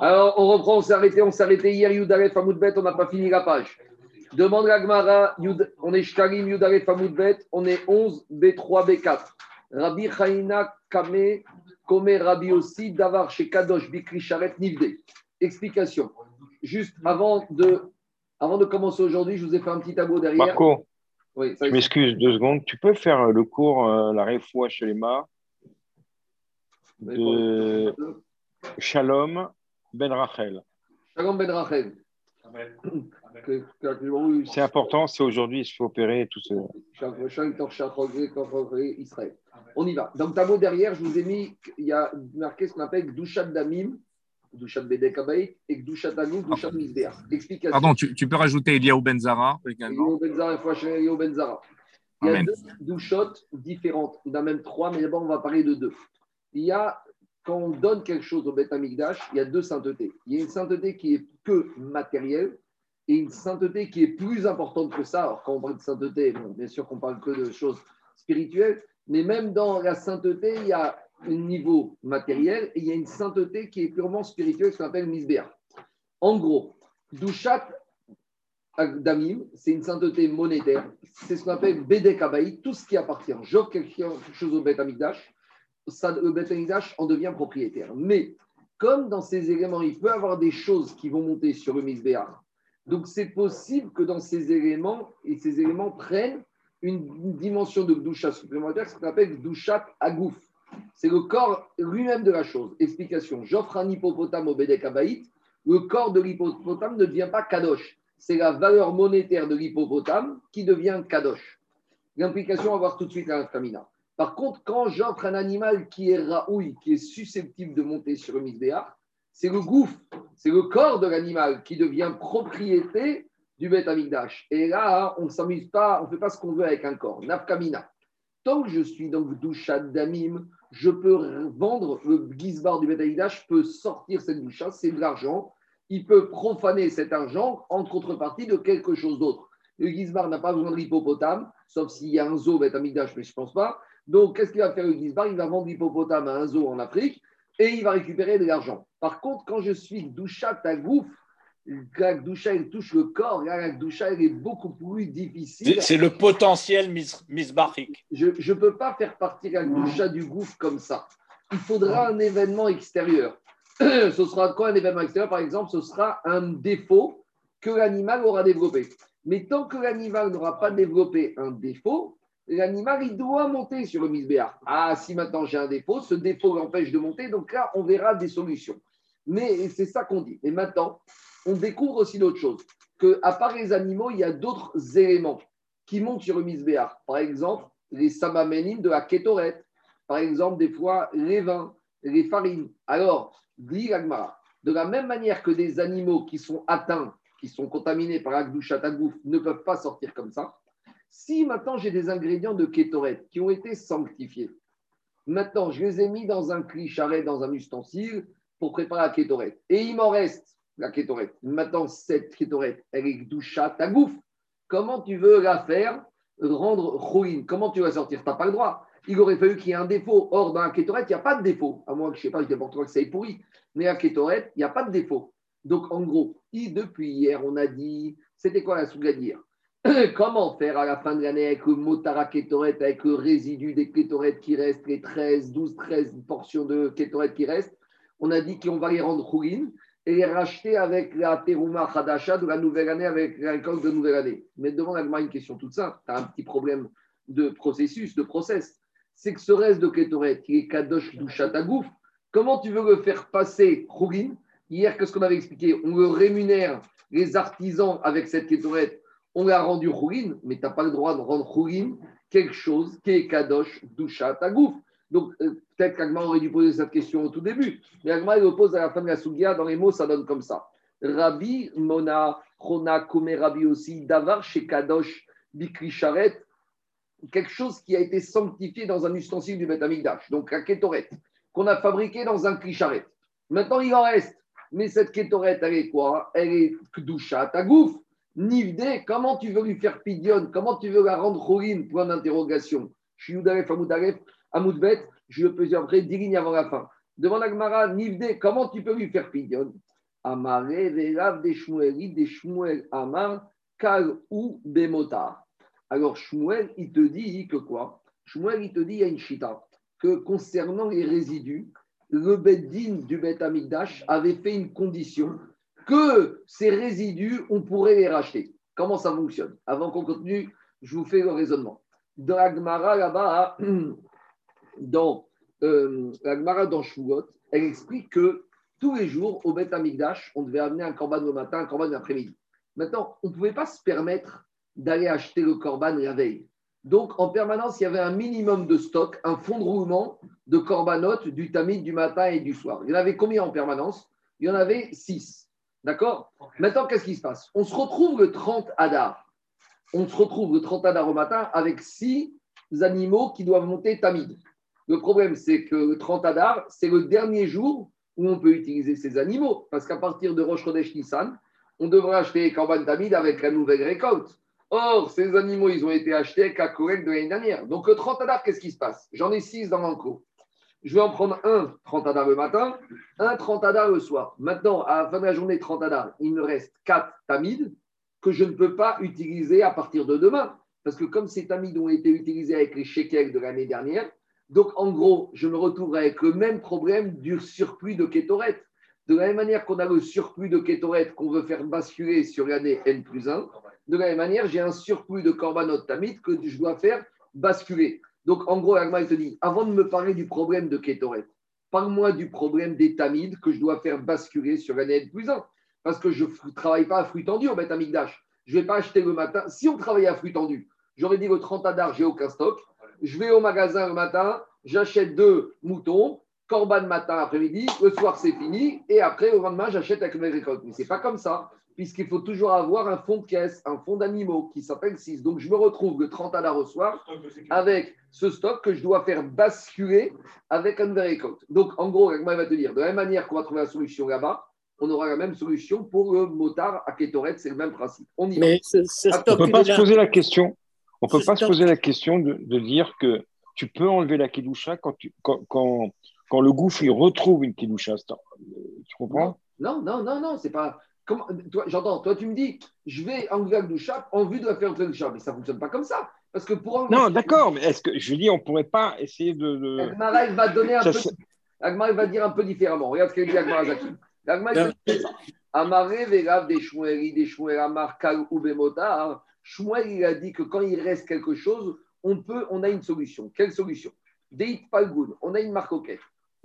Alors, on reprend, on s'est arrêté, on s'est arrêté hier, Yudalef Amoudbet, on n'a pas fini la page. Demande la Gemara, on est Shkarim Yudalef Amoudbet, on est 11, B3, B4. Rabbi Chaina Kame, Kome Rabbi aussi, Davar chez Kadosh, Bikri Sharet Nivde. Explication. Juste avant de, avant de commencer aujourd'hui, je vous ai fait un petit tableau derrière. Marco, oui, je m'excuse deux secondes. Tu peux faire le cours, euh, la réfoua chez les de Shalom Ben Rachel. Shalom Ben Rachel. C'est important, c'est aujourd'hui, il se fait opérer tout. Israël. On y va. Dans le tableau derrière, je vous ai mis, il y a marqué ce qu'on appelle Gdushat Damim, Gdushat Bedek et Gdushat Damim, Gdushat Misbeach. Explication. Pardon, tu, tu, peux rajouter Eliaou Benzara également Eliaou Benzara, Benzara. Il y a deux douchotes différentes. Il y en a même trois, mais d'abord, on va parler de deux. Il y a quand on donne quelque chose au Beth Amikdash, il y a deux saintetés. Il y a une sainteté qui est que matérielle et une sainteté qui est plus importante que ça. Alors, quand on parle de sainteté, bien sûr qu'on parle que de choses spirituelles, mais même dans la sainteté, il y a un niveau matériel et il y a une sainteté qui est purement spirituelle, ce qu'on appelle Misbéa. En gros, Dushat Damim, c'est une sainteté monétaire. C'est ce qu'on appelle Bedek tout ce qui appartient. J'offre quelque chose au Beth Amikdash ça, le Beth en devient propriétaire. Mais comme dans ces éléments, il peut avoir des choses qui vont monter sur le Misbéach, donc c'est possible que dans ces éléments, et ces éléments prennent une, dimension de doucha supplémentaire, ce qu'on appelle douchat agouf. C'est le corps lui-même de la chose. Explication. J'offre un hippopotame au Bédek Le corps de l'hippopotame ne devient pas kadosh. C'est la valeur monétaire de l'hippopotame qui devient kadosh. L'implication, on va voir tout de suite la Kamina. Par contre, quand j'offre un animal qui est raoui, qui est susceptible de monter sur le misbéach, c'est le gouffre, c'est le corps de l'animal qui devient propriété du Beth Amikdash. Et là, on ne s'amuse pas, on ne fait pas ce qu'on veut avec un corps. Nafkamina. Tant que je suis donc doucha damim, je peux vendre le gizbar du Beth Amikdash, je peux sortir cette doucha, c'est de l'argent. Il peut profaner cet argent en contrepartie de quelque chose d'autre. Le gizbar n'a pas besoin de l'hippopotame, sauf s'il y a un zoo Beth Amikdash, mais je ne pense pas. Donc, qu'est-ce qu'il va faire? Le Gizbar Il va vendre l'hippopotame à un zoo en Afrique et il va récupérer de l'argent. Par contre, quand je suis doucha gouffre, la doucha elle touche le corps, la doucha elle est beaucoup plus difficile. C'est le potentiel misbarique. Je ne peux pas faire partir la doucha du gouffre comme ça. Il faudra un événement extérieur. ce sera quoi un événement extérieur? Par exemple, ce sera un défaut que l'animal aura développé. Mais tant que l'animal n'aura pas développé un défaut, l'animal, il doit monter sur le misbéar. Ah, si maintenant j'ai un défaut, ce défaut l'empêche de monter, donc là, on verra des solutions. Mais c'est ça qu'on dit. Et maintenant, on découvre aussi d'autres choses. Qu'à part les animaux, il y a d'autres éléments qui montent sur le misbéar. Par exemple, les samaménines de la kétorette. Par exemple, des fois, les vins, les farines. Alors, dit de la même manière que des animaux qui sont atteints, qui sont contaminés par la ne peuvent pas sortir comme ça, si maintenant j'ai des ingrédients de kétoret qui ont été sanctifiés, maintenant je les ai mis dans un charret, dans un ustensile pour préparer la kétoret, et il m'en reste la kétoret. Maintenant, cette kétoret, elle est doucha, ta gouffe. Comment tu veux la faire rendre ruine? Comment tu vas sortir? Tu n'as pas le droit. Il aurait fallu qu'il y ait un défaut. Or, dans la kétoret, il n'y a pas de défaut. À moins que je ne sais pas, je n'importe quoi que ça est pourri. Mais la kétoret, il n'y a pas de défaut. Donc, en gros, depuis hier, on a dit, c'était quoi la sougadière Comment faire à la fin de l'année avec le motara kétoret, avec le résidu des kétorettes qui restent, les 13, 12, 13 portions de kétoret qui restent? On a dit qu'on va les rendre chourines et les racheter avec la terouma hadasha de la nouvelle année, avec la récolte de nouvelle année. Mais devant la une question toute simple, tu as un petit problème de processus, de process. C'est que ce reste de kétoret, qui est kadosh du chatagouf, comment tu veux le faire passer chourine Hier, qu'est-ce qu'on avait expliqué? On le rémunère les artisans avec cette kétoret on l'a rendu Khourin, mais tu n'as pas le droit de rendre Khourin quelque chose qui est Kadosh, Doucha, Tagouf. Donc, euh, peut-être qu'Agma aurait dû poser cette question au tout début, mais Agma, il le pose à la fin de la Sugia, dans les mots, ça donne comme ça. Rabbi, Mona, Chona, Kome Rabbi aussi, Davar, chez Kadosh, Bikri Sharet, quelque chose qui a été sanctifié dans un ustensile du Beth donc la Ketoret, qu'on a fabriqué dans un Krisharet. Maintenant, il en reste. Mais cette Ketoret, elle est quoi? Elle est Kdusha, Tagouf. Nivde, comment tu veux lui faire pidion Comment tu veux la rendre chourine Point d'interrogation. Youdaref Amoudalef, Amoudbet, je le peux après 10 lignes avant la fin. Demande à Gmara, Nivde, comment tu peux lui faire pidyon? Amare, Velav, des Shmueli, des Shmuel, Amar, Kal ou Bemotar. Alors Shmuel, il te dit que quoi? Shmuel, il te dit, il y a une chita, que concernant les résidus, le Beddin du Bet Amigdash avait fait une condition que ces résidus, on pourrait les racheter. Comment ça fonctionne? Avant qu'on continue, je vous fais le raisonnement. Dans la là-bas, dans euh, la dans elle explique que tous les jours, au Bet Amigdash, on devait amener un corban le matin, un corban l'après-midi. Maintenant, on ne pouvait pas se permettre d'aller acheter le corban la veille. Donc, en permanence, il y avait un minimum de stock, un fond de roulement de corbanotes du tamid du matin et du soir. Il y en avait combien en permanence? Il y en avait six. D'accord? Maintenant, qu'est-ce qui se passe? On se retrouve le 30 Adar. On se retrouve le 30 Adar au matin avec six animaux qui doivent monter tamid. Le problème, c'est que le 30 Adar, c'est le dernier jour où on peut utiliser ces animaux. Parce qu'à partir de Rosh Chodesh Nissan, on devrait acheter Korban Tamid avec la nouvelle récolte. Or, ces animaux, ils ont été achetés avec la collecte de l'année dernière. Donc, le 30 Adar, qu'est-ce qui se passe? J'en ai 6 dans l'enclos. Je vais en prendre un 30 Adar le matin, un 30 Adar le soir. Maintenant, à la fin de la journée 30 Adar, il me reste 4 tamides que je ne peux pas utiliser à partir de demain. Parce que comme ces tamides ont été utilisés avec les shekels de l'année dernière, donc en gros, je me retrouve avec le même problème du surplus de kétoret. De la même manière qu'on a le surplus de kétoret qu'on veut faire basculer sur l'année N plus 1, de la même manière, j'ai un surplus de korbanot tamid que je dois faire basculer. Donc, en gros, Agma, il te dit, avant de me parler du problème de Ketoret, parle-moi du problème des tamides que je dois faire basculer sur l'année plus 1. Parce que je ne travaille pas à fruit tendu au Bet Amigdash. Je ne vais pas acheter le matin. Si on travaillait à fruit tendu, j'aurais dit le 30 Adar, j'ai aucun stock. Je vais au magasin le matin, j'achète deux moutons, corban matin, après-midi, le soir c'est fini, et après, au lendemain, j'achète avec mes récoltes. Mais ce n'est pas comme ça puisqu'il faut toujours avoir un fonds de caisse, un fonds d'animaux qui s'appelle 6. Donc, je me retrouve le 30 à la reçoir avec ce stock que je dois faire basculer avec un récolte. Donc, en gros, moi, il va te dire, de la même manière qu'on va trouver la solution là-bas, on aura la même solution pour le motard à Ketoret, c'est le même principe. On y va. Mais on ne peut pas se poser la question. On peut pas se poser la question de, dire que tu peux enlever la kedusha quand, quand, quand, le gouffre il retrouve une kedusha. Tu comprends? Non, non, non, non, c'est pas. J'entends, toi tu me dis, je vais enlever en vue de la faire doucha, mais ça ne fonctionne pas comme ça. Parce que pour Non, d'accord, mais est-ce que je dis, on ne pourrait pas essayer de. de... Agmara, va donner un peu. Agmara, va dire un peu différemment. Regarde ce qu'il dit Agmara Zaki. Agmara, dit Amaré, Vérav, des Shmueli, des Shmuel, Amar, Kal ou Bemotar. Il a dit que quand il reste quelque chose, on peut, on a une solution. Quelle solution? Deit Palgoun, on a une marque au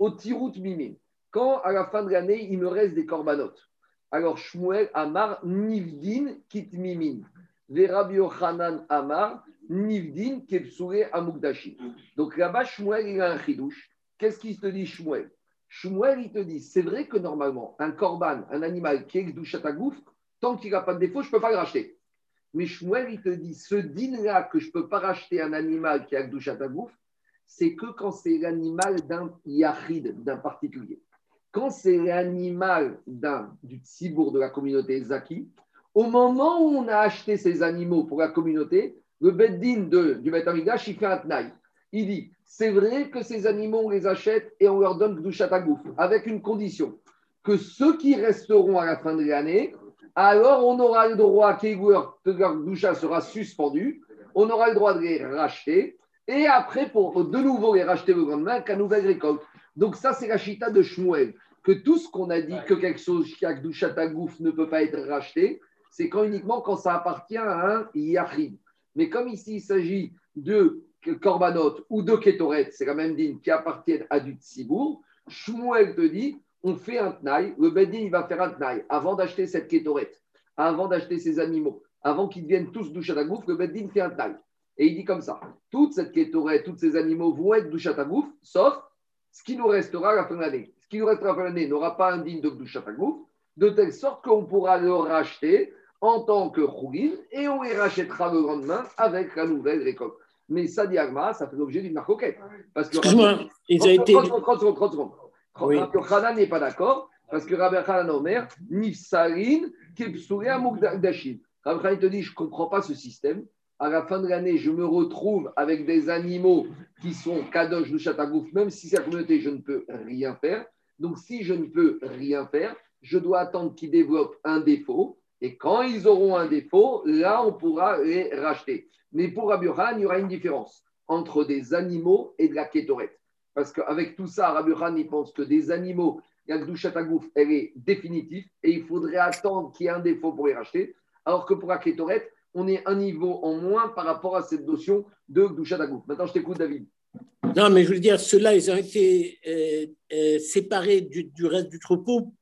Au Tirout Mimim, quand à la fin de l'année, il me reste des corbanotes alors, Shmuel Amar Nivdin Kitmimin. Verabio Yochanan Amar Nivdin Kepsure Amugdashi. Donc là-bas, Shmuel, il a un chidouche. Qu'est-ce qu'il te dit, Shmuel? Shmuel, il te dit c'est vrai que normalement, un korban, un animal qui est gouffre, tant qu'il n'a pas de défaut, je ne peux pas le racheter. Mais Shmuel, il te dit ce din-là que je ne peux pas racheter un animal qui a gouffre, c'est que quand c'est l'animal d'un yachid, d'un particulier. Quand c'est l'animal du tzibour de la communauté Zaki, au moment où on a acheté ces animaux pour la communauté, le Beddin de, du Bet il fait un tnaï. Il dit c'est vrai que ces animaux, on les achète et on leur donne Gdushat avec une condition que ceux qui resteront à la fin de l'année, alors on aura le droit que leur Gdusha sera suspendu, on aura le droit de les racheter et après, pour de nouveau les racheter le lendemain, qu'à nouvelle récolte. Donc, ça, c'est la chita de Shmuel que tout ce qu'on a dit que quelque chose qui a Gouff ne peut pas être racheté, c'est quand uniquement quand ça appartient à un Yachid. Mais comme ici il s'agit de Korbanot ou de Ketoret, c'est la même dîme qui appartiennent à du Tzibour, Shmuel te dit on fait un tnaï, le Bedin il va faire un tnaï avant d'acheter cette Ketoret, avant d'acheter ces animaux, avant qu'ils deviennent tous Douchatagouf, le Bedin fait un tnaï. Et il dit comme ça toute cette Ketoret, tous ces animaux vont être Douchatagouf, sauf ce qui nous restera à la fin de l'année ce qui nous restera à l'année n'aura pas un digne de Gdushatagmouf, de telle sorte qu'on pourra le racheter en tant que Khougin et on les rachètera le lendemain avec la nouvelle récolte. Mais ça, Diagma, ça fait l'objet d'une marcoquette. Excuse-moi, il a été. 30 secondes, 30 secondes, 30 secondes. Oui. Rabbi n'est pas d'accord parce que Rabbi Hanan Omer, Nifsarin, Kepsoué, Amoukdashim. Rabbi Hanan te dit Je ne comprends pas ce système. à la fin de l'année, je me retrouve avec des animaux qui sont kadosh du chatagouf, même si c'est la communauté, je ne peux rien faire. Donc, si je ne peux rien faire, je dois attendre qu'ils développent un défaut. Et quand ils auront un défaut, là, on pourra les racheter. Mais pour Rabbi il y aura une différence entre des animaux et de la kétorette. Parce qu'avec tout ça, Rabbi il pense que des animaux, la Gdouchatagouf, elle est définitive et il faudrait attendre qu'il y ait un défaut pour les racheter. Alors que pour la kétorette, on est un niveau en moins par rapport à cette notion de Gdouchatagouf. Maintenant, je t'écoute, David. Non, mais je veux dire, ceux-là, ils ont été euh, euh, séparés du, reste du troupeau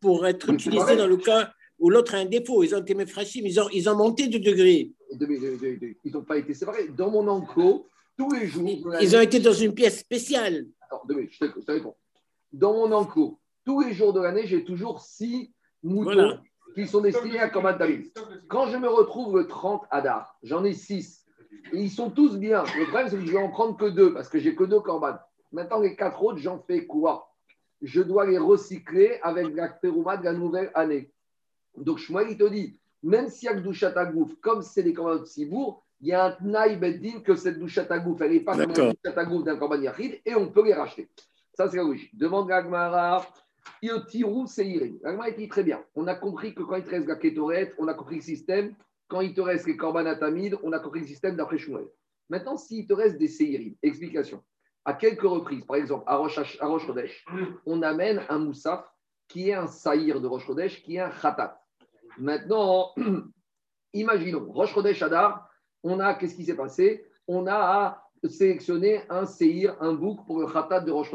pour être utilisés dans le cas où l'autre a un défaut. Ils ont été méfrachim, ils ont, ils ont monté de degré. Ils n'ont pas été séparés. Dans mon enclos, tous les jours. Ils ont été dans une pièce spéciale. Attends, je te, réponds. Dans mon enclos, tous les jours de l'année, j'ai toujours six moutons qui sont destinés à Korban David. Quand je me retrouve le 30 Adar, j'en ai six. Ils sont tous bien. Le problème, c'est que je vais en prendre que deux parce que j'ai que deux Korban. Maintenant, les quatre autres, j'en fais quoi? Je dois les recycler avec la terouma de la nouvelle année. Donc, Shmuel, il te dit, même si y a Gdoushat comme c'est des Korban de Sibour, il y a un Tnaï Beddin que cette Gdoushat elle n'est pas comme la Gdoushat d'un Korban Yachid et on peut les racheter. Ça, c'est la logique. Demande Gagmara. Iotirou Seirin. Gagmara dit très bien. On a compris que quand il te reste la on a compris le système. Quand il te reste les Korban Atamid, on a compris le système d'après Shmuel. Maintenant, s'il te reste des Seirin, explication. À quelques reprises, par exemple, à Rosh, on amène un Moussaf qui est un Saïr de Rosh qui est un Khatat. Maintenant, imaginons, Rosh Chodesh Adar, on a, qu'est-ce qui s'est passé? On a sélectionné un Seir, un bouc pour le Khatat de Rosh.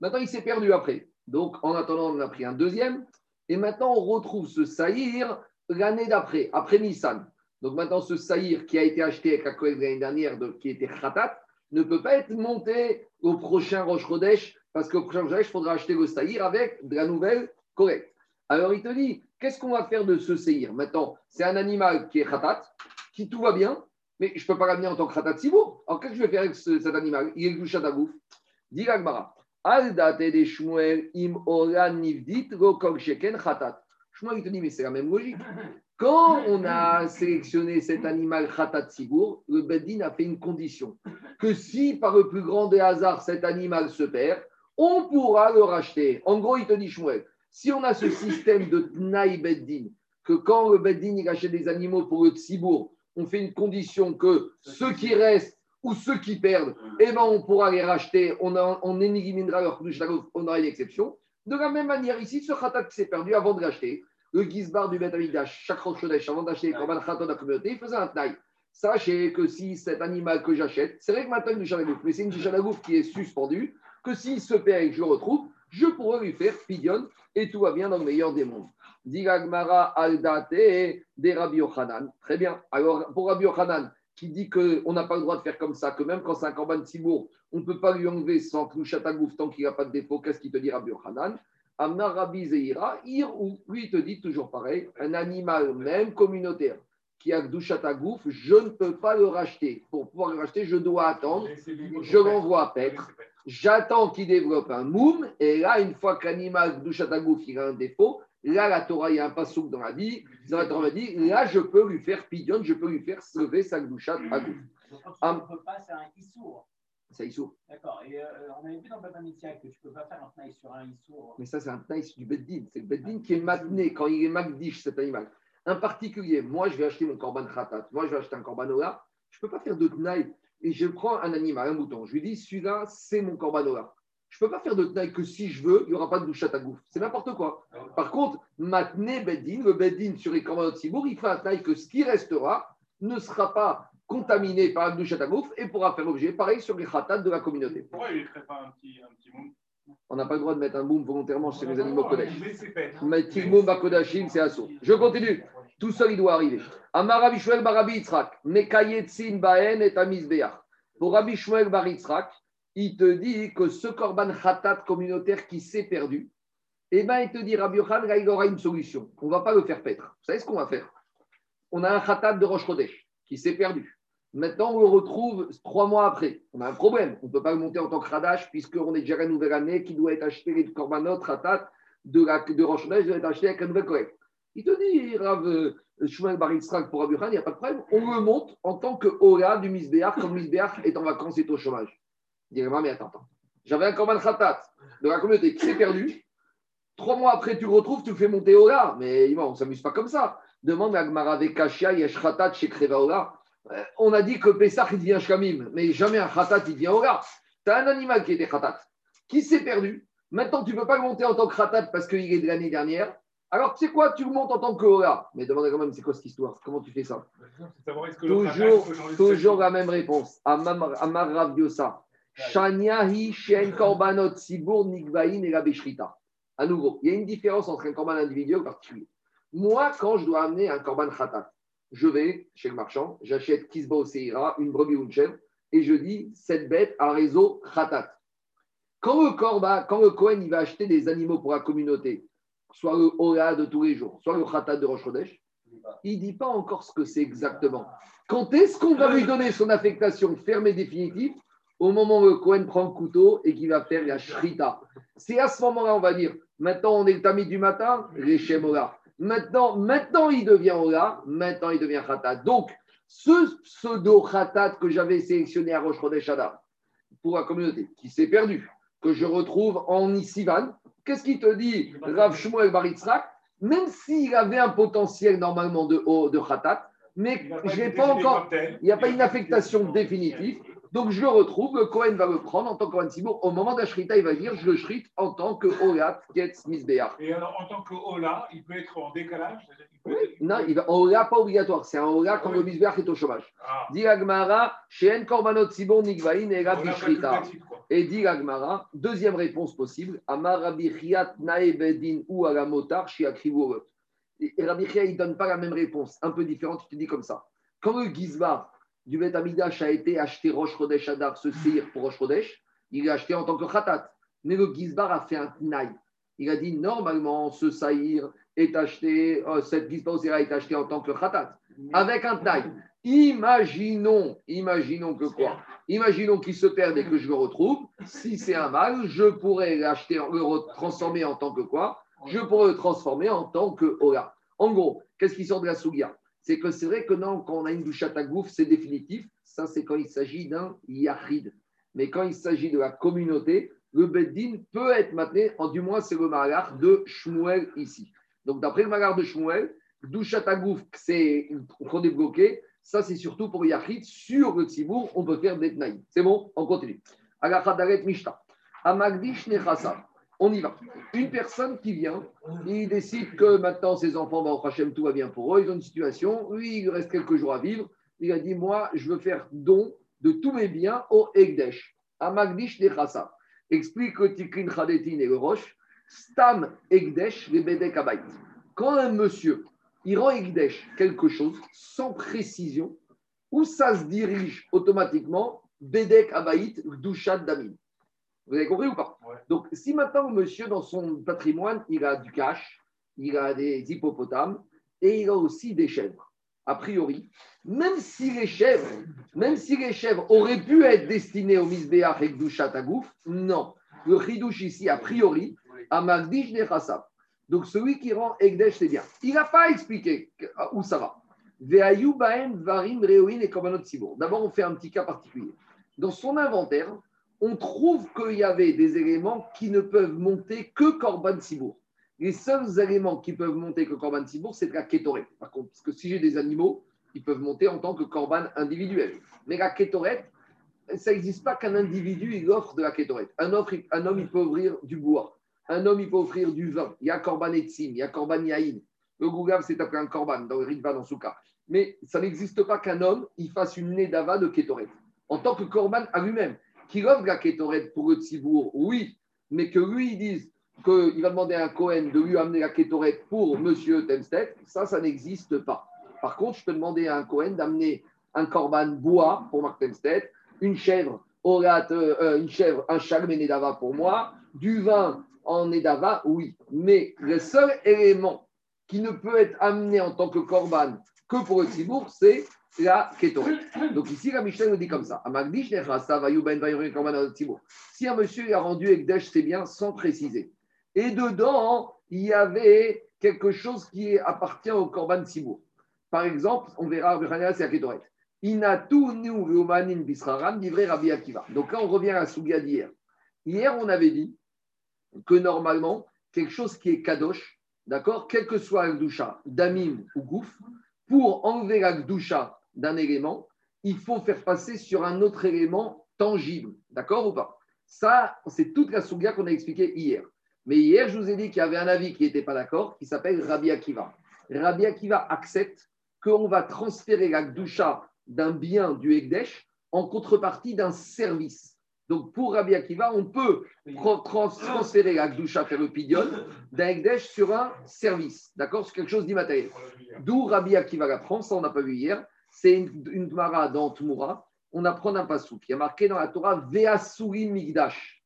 Maintenant, il s'est perdu après. Donc, en attendant, on a pris un deuxième. Et maintenant, on retrouve ce Saïr l'année d'après, après Nissan. Donc maintenant, ce Saïr qui a été acheté avec la collègue l'année dernière, de, qui était Khatat, ne peut pas être monté au prochain Rosh Chodesh, parce qu'au prochain Rosh Chodesh, il faudra acheter le Saïr avec de la nouvelle correcte. Alors il te dit, qu'est-ce qu'on va faire de ce Seir Maintenant, c'est un animal qui est khatat, qui tout va bien, mais je ne peux pas l'amener en tant que khatat sibour. Alors qu'est-ce que je vais faire avec cet animal? Il est d'agouf. Dis Gagmara. Al date de Shmuel im oran nivdit sheken khatat. Il te dit, mais c'est la même logique. Quand on a sélectionné cet animal khatat le Bedin a fait une condition que si par le plus grand des hasards cet animal se perd, on pourra le racheter. En gros, il te dit Shmuel, si on a ce système de Tnaï Beddin, que quand le Beddin il achète des animaux pour le Tsibour, on fait une condition que ceux qui restent ou ceux qui perdent, eh ben, on pourra les racheter, on, on éliminera leur on aura une exception. De la même manière, ici, ce khatat qui s'est perdu avant de l'acheter, le Gizbar du Bet chaque Rochodesh, avant d'acheter les Korban Khatat de la communauté, il faisait un Tnaï. Sachez que si cet animal que j'achète, c'est vrai que maintenant il est mais c'est une Chalagouf qui est suspendue, que s'il se perd et que je le retrouve, je pourrais lui faire pidion et tout va bien dans le meilleur des mondes. Digagmara al-date des Rabbi Yochanan. Très bien. Alors, pour Rabbi Yochanan, qui dit qu'on n'a pas le droit de faire comme ça, que même quand c'est un corban de on ne peut pas lui enlever sans clouchatagouf tant qu'il n'a pas de défaut, qu'est-ce qu'il te dit Rabbi Yochanan? Amna Rabbi Zeira, ou lui, il te dit toujours pareil, un animal même communautaire qui a Gdouchatagouf, je ne peux pas le racheter. Pour pouvoir le racheter, je dois attendre. Je l'envoie à Petre. J'attends qu'il développe un moum, et là, une fois que l'animal Douchatagouf il a un défaut, là, la Torah, il y a un passouk dans la vie, dans la Torah dit, là, je peux lui faire pidion, je peux lui faire sauver sa Gdouchat Agouf. On ne peut pas, c'est un issour. C'est issour. D'accord. Et euh, on avait vu dans Baba Mitzia que tu ne peux pas faire un taille sur un issour. Mais ça, c'est un taille du Beddin. C'est le Beddin qui est maintenu quand il est magdish, cet animal. Un particulier, moi, je vais acheter mon korban khatat, moi, je vais acheter un korban ola, je ne peux pas faire de taille et je prends un animal, un mouton, je lui dis, celui-là, c'est mon corbanola. Je ne peux pas faire de taille que si je veux, il n'y aura pas de douchat à gouffre. C'est n'importe quoi. Par contre, maintenant, Beddin, le Beddin sur les corbanos de Sibour, il fait un taille que ce qui restera ne sera pas contaminé par à gouffre et pourra faire objet, pareil sur les khatat de la communauté. Pourquoi il ne ferait pas un petit, un petit on n'a pas le droit de mettre un boom volontairement chez les animaux Kodesh. Mais Tilmoum Bakodashim, c'est assaut. Je continue. Tout seul, il doit arriver. Barabi Yitzhak, Mekayetzin Baen et Amizbeach. Pour Rabbi Shmuel Baritzrak, il te dit que ce korban khatat communautaire qui s'est perdu, eh ben, il te dit, Rabbi Yochan, il aura une solution. On ne va pas le faire paître. Vous savez ce qu'on va faire? On a un khatat de Rosh Chodesh qui s'est perdu. Maintenant, on le retrouve trois mois après. On a un problème. On ne peut pas le monter en tant que Radash, puisqu'on est déjà à la nouvelle année qui doit être acheté les korbanot, khatat de, la, de doit être acheté avec un nouvel collecte. Il te dit, Rav euh, Shmuel Bar Yitzhak pour Abuchan, il n'y a pas de problème. On le monte en tant que Ola du Misbéach, comme Misbéach est en vacances et au chômage. Il dirait, mais attends, attends. J'avais un Korban Khatat de la communauté qui s'est perdu. Trois mois après, tu le retrouves, tu le fais monter Ola. Mais on ne s'amuse pas comme ça. Demande à Gmara Kashia, Yesh Khatat chez Kreva Ola. Euh, On a dit que Pessah, il devient Shkamim, mais jamais un Khatat, il devient Ola. Tu as un animal qui était Khatat, qui s'est perdu. Maintenant, tu ne peux pas le monter en tant que Khatat parce qu'il est de l'année dernière. Alors, tu sais quoi, tu le montes en tant que Ola. Mais demande quand même, c'est quoi cette histoire? Comment tu fais ça? Toujours, toujours la même réponse. Amar Rav shen korbanot nigvain et la beshrita. À nouveau, il y a une différence entre un korban individuel et particulier. Moi, quand je dois amener un korban khatat, je vais chez le marchand, j'achète Kisba Seira, une brebis ou une chèvre, et je dis cette bête a réseau khatat. Quand le korban, quand le il va acheter des animaux pour la communauté, soit le Ola de tous les jours, soit le khatat de Rosh il ne dit pas encore ce que c'est exactement. Quand est-ce qu'on va lui donner son affectation ferme et définitive Au moment où le Cohen prend le couteau et qu'il va faire la shrita? C'est à ce moment-là, on va dire, maintenant on est le tamis du matin, les Ola. Maintenant, maintenant il devient Ola, maintenant il devient khatat. Donc, ce pseudo khatat que j'avais sélectionné à Adar pour la communauté, qui s'est perdu, que je retrouve en Isivan, qu'est-ce qu'il te dit, Rav Shmuel Baritzrak même s'il avait un potentiel normalement de haut de khatat, mais je n'ai pas encore, il n'y a pas une affectation définitive. Donc je le retrouve, le Cohen va le prendre en tant que Kohen Sibour. Au moment d'Ashrita, il va dire je le shrite en tant que Olat Ketz Misbeach. Et alors, en tant que Ola, il peut être en décalage peut non, il va, Ola pas obligatoire, c'est un Ola quand le Misbeach est au chômage. Ah, Dit Agmara, Sheen Korbanot Sibor Nigvain et Rabbi Shrita. Et dit Agmara, deuxième réponse possible, Amar Rabbi Chiat Nae Bedin ou à la motar Shiakrivu Et et Rabbi Chiat, il ne donne pas la même réponse, un peu différente, il te dit comme ça. Quand le Gizbar du Amidash a été acheté Rosh Chodesh Adar, ce Seir pour Rosh Chodesh, il l'a acheté en tant que Khatat. Mais le Gizbar a fait un Tnaï. Il a dit normalement, ce Saïr est acheté, euh, cette Gizbar est acheté en tant que Khatat, avec un Tnaï. Imaginons, imaginons que quoi? Imaginons qu'il se perde et que je le retrouve. Si c'est un mâle, je pourrais l'acheter, le transformer en tant que quoi? Je pourrais le transformer en tant que Ola. En gros, qu'est-ce qui sort de la Sougia? C'est que c'est vrai que non, quand on a une douche à tagouf, c'est définitif. Ça, c'est quand il s'agit d'un Yahid. Mais quand il s'agit de la communauté, le Beddin peut être maintenu, en du moins, c'est le malar de Shmuel ici. Donc, d'après le malar de Shmuel, douche à tagouf, c'est qu'on est bloqué. Ça, c'est surtout pour Yahid. Sur le Tzibour, on peut faire des. C'est bon? On continue. Agachadaret Mishta. Amagdish Nechasa. On y va. Une personne qui vient, il décide que maintenant ses enfants, bah, au Hachem, tout va bien pour eux, ils ont une situation, lui, il reste quelques jours à vivre. Il a dit Moi, je veux faire don de tous mes biens au Egdesh. Amagdish Nechasa. Explique le Tikrin Chadetin et le Roche. Stam Egdesh, les Bedek Abayt. Quand un monsieur, il rend Egdesh quelque chose sans précision, où ça se dirige automatiquement Bedek Abayit, Dushat Damim. Vous avez compris ou pas? Donc, si maintenant monsieur, dans son patrimoine, il a du cash, il a des hippopotames et il a aussi des chèvres, a priori, même si les chèvres, même si les chèvres auraient pu être destinées au Misbéach et Dushat Agouf, non. Le Chidouche ici, a priori, à Magdish Nechassav. Donc, celui qui rend Egdesh, c'est bien. Il n'a pas expliqué où ça va. D'abord, on fait un petit cas particulier. Dans son inventaire, on trouve qu'il y avait des éléments qui ne peuvent monter que korban tzibur. Les seuls éléments qui peuvent monter que korban tzibur, c'est la kétorette. Par contre, parce que si j'ai des animaux, ils peuvent monter en tant que korban individuel. Mais la kétorette, ça n'existe pas qu'un individu, il offre de la kétorette. Un, un homme, il peut offrir du bois. Un homme, il peut offrir du vin. Il y a korban etzim, il y a korban yaïn. Le Gougav, c'est appelé un korban dans le Ritva, dans Souka. Mais ça n'existe pas qu'un homme, il fasse une nedava de kétorette. En tant que korban à lui-même. Qu'il offre la kétorette pour le oui. Mais que lui, il dise qu'il va demander à un Cohen de lui amener la kétorette pour monsieur Temstedt, ça, ça n'existe pas. Par contre, je peux demander à un Cohen d'amener un korban bois pour Mark Temstedt, une chèvre, orat, euh, euh, une chèvre, un chalme nedava pour moi, du vin en nedava, oui. Mais le seul élément qui ne peut être amené en tant que korban que pour le c'est la kétorette. Donc ici, la Mishnah nous dit comme ça. Ben. Si un monsieur a rendu Ekdesh, c'est bien, sans préciser. Et dedans, il y avait quelque chose qui appartient au Korban Sibour. Par exemple, on verra, c'est la Ketoret. Donc là, on revient à Souga d'hier. Hier, on avait dit que normalement, quelque chose qui est kadosh, d'accord, quel que soit le doucha, damim ou gouf, pour enlever la d'un élément, il faut faire passer sur un autre élément tangible. D'accord ou pas? Ça, c'est toute la souga qu'on a expliquée hier. Mais hier, je vous ai dit qu'il y avait un avis qui n'était pas d'accord, qui s'appelle Rabbi Akiva. Rabbi Akiva accepte qu'on va transférer la doucha d'un bien du Ekdesh en contrepartie d'un service. Donc pour Rabbi Akiva, on peut transférer la Gdusha Ferropidion d'un Ekdesh sur un service, d'accord? Sur quelque chose d'immatériel. D'où Rabbi Akiva l'apprend, ça on n'a pas vu hier, c'est une, une dans Tmura, on apprend un passou qui a marqué dans la Torah Veasuri Migdash.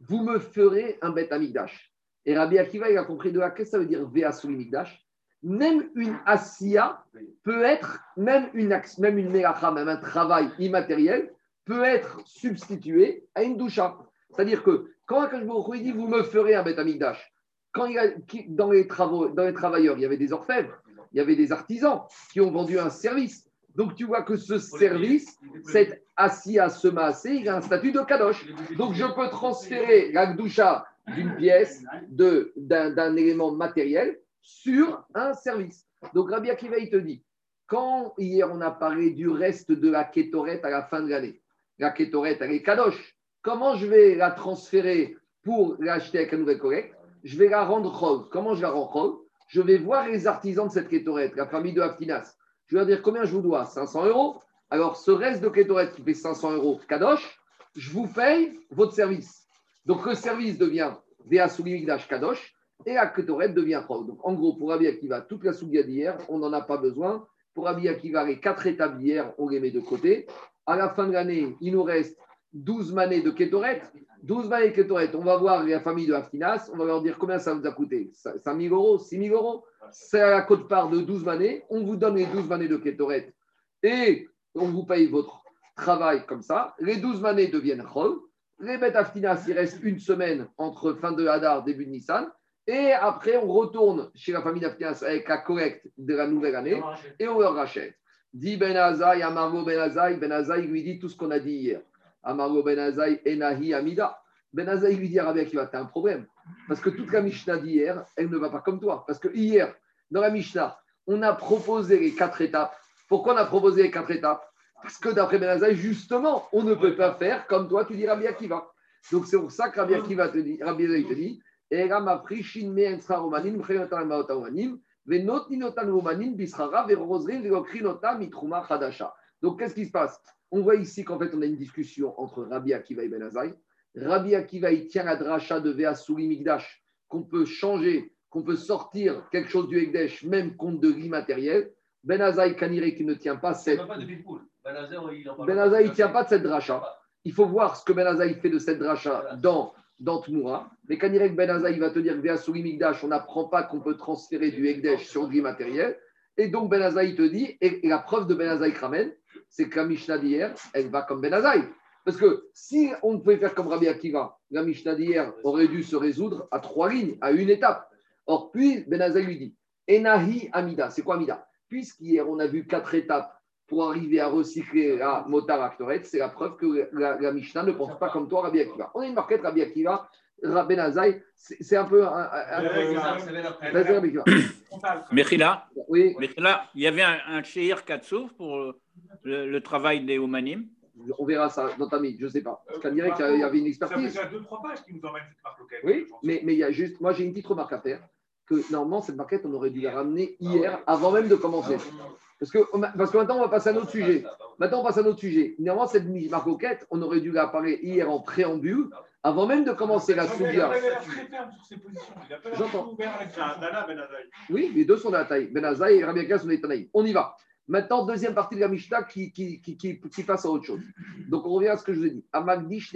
Vous me ferez un bête Migdash. Et Rabbi Akiva, il a compris de là, que ça veut dire Veasuri Migdash? Même une assia peut être, même une, même même un travail immatériel, peut être substitué à une doucha. C'est-à-dire que quand Akash dit vous me ferez un Betamikdash, quand il a, dans, les travaux, dans les travailleurs, il y avait des orfèvres, il y avait des artisans qui ont vendu un service. Donc tu vois que ce service, cet assia, ce massé, il a un statut de kadosh. Donc je peux transférer la doucha d'une pièce, d'un élément matériel sur un service. Donc Rabbi Akiva, il te dit, quand hier on a parlé du reste de la kétoret à la fin de l'année, la kétoret, elle est kadosh, comment je vais la transférer pour l'acheter avec un nouvel collecte Je vais la rendre rose. Comment je la rends rose Je vais voir les artisans de cette kétoret, la famille de Haftinas. Je vais dire combien je vous dois? 500 euros. Alors ce reste de kétoret qui fait 500 euros kadosh, je vous paye votre service. Donc le service devient Vea Migdash Kadosh et la Ketoret devient Chol. Donc en gros, pour Rabbi Akiva, toute la Sougia d'hier, on n'en a pas besoin. Pour Rabbi Akiva, les quatre étapes d'hier, on les met de côté. À la fin de l'année, il nous reste 12 manées de Ketoret. 12 manées de Ketoret, on va voir la famille de Haftinas, on va leur dire combien ça vous a coûté? 5 000 euros, 6 000 euros? C'est à la cote-part de 12 manées. On vous donne les 12 manées de Ketoret et on vous paye votre travail comme ça. Les 12 manées deviennent Chol. Les bêtes Haftinas, il reste une semaine entre fin de Hadar, début de Nissan. Et après, on retourne chez la famille d'Aftinas avec la collecte de la nouvelle année et on leur rachète. Dit Ben Azaï, Amargo Ben Azaï, Ben Azaï lui dit tout ce qu'on a dit hier. Amargo Ben Azaï, Enahi Amida. Ben Azaï lui dit à Rabbi Akiva, tu as un problème. Parce que toute la Mishnah d'hier, elle ne va pas comme toi. Parce que hier, dans la Mishnah, on a proposé les quatre étapes. Pourquoi on a proposé les quatre étapes? Parce que d'après Ben Azaï, justement, on ne peut pas faire comme toi, tu dis Rabbi Akiva. Donc c'est pour ça que Rabbi Akiva te dit, Rabbi Azaï te dit, donc, qu'est-ce qui se passe? On voit ici qu'en fait, on a une discussion entre Rabbi Akiva et Ben Azaï. Rabbi Akiva, il tient la dracha de Veasuri Migdash, qu'on peut changer, qu'on peut sortir quelque chose du Ekdesh, même compte de l'immatériel. Ben Azaï, Kanire, qui ne tient pas cette. Ben Azaï, il ne tient pas de cette dracha. Il faut voir ce que Ben Azaï fait de cette dracha dans dans Tmoura. Mais quand Ben Azaï va te dire que Souli Migdash, on n'apprend pas qu'on peut transférer du Ekdesh sur du matériel. Et donc Ben Azaï te dit, et, la preuve de Ben Azaï ramène, c'est que la Mishnah d'hier, elle va comme Ben Azaï. Parce que si on pouvait faire comme Rabbi Akiva, la Mishnah d'hier aurait dû se résoudre à trois lignes, à une étape. Or, puis Ben Azaï lui dit, Enahi Amida, c'est quoi Amida? Puisqu'hier on a vu quatre étapes pour arriver à recycler la Motar c'est la preuve que la, Mishnah ne pense pas comme toi, Rabbi Akiva. On a une marquette Rabbi Akiva, Rabbi Nazai, c'est un peu. Mechila, oui. Mechila, il y avait un, un Sheir Katsouf pour le, travail des Oumanim. On verra ça dans ta mise, je ne sais pas. Parce qu'on dirait qu'il y avait une expertise. Ça fait deux, trois pages qui nous emmènent cette marque Oui, mais, mais il y a juste. Moi, j'ai une petite remarque à faire que normalement, cette marquette, on aurait dû la ramener hier, avant même de commencer. Parce que, parce que maintenant, on va passer à un autre sujet. Maintenant, on passe à un autre sujet. Néanmoins, cette marcoquette, on aurait dû la parler hier en préambule, avant même de commencer la soudia. J'entends. Oui, les deux sont de la taille. Benazaï et Rabbi sont des. On y va. Maintenant, deuxième partie de la Mishnah qui, qui, qui, qui, passe à autre chose. Donc, on revient à ce que je vous ai dit. Amagdish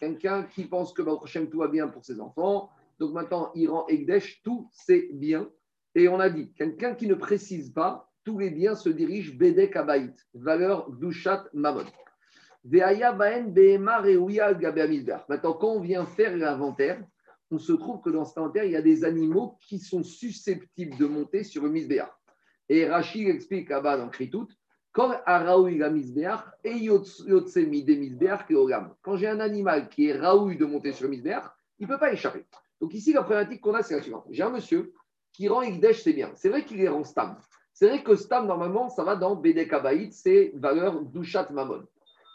quelqu'un qui pense que prochain tout va bien pour ses enfants. Donc, maintenant, il rend Egdesh tous ses biens. Et on a dit, quelqu'un qui ne précise pas, tous les biens se dirigent Bedek Abaït, valeur Dushat Mamon. Maintenant, quand on vient faire l'inventaire, on se trouve que dans cet inventaire, il y a des animaux qui sont susceptibles de monter sur le misbéar. Et Rachid explique là-bas dans Kritout, quand j'ai un animal qui est raoui de monter sur le misbéar, il ne peut pas échapper. Donc ici, la problématique qu'on a, c'est la suivante. J'ai un monsieur qui rend Ikdesh, c'est bien. C'est vrai qu'il est rend Stam. C'est vrai que Stam, normalement, ça va dans BD Kabaït, c'est valeur Douchat Mamon.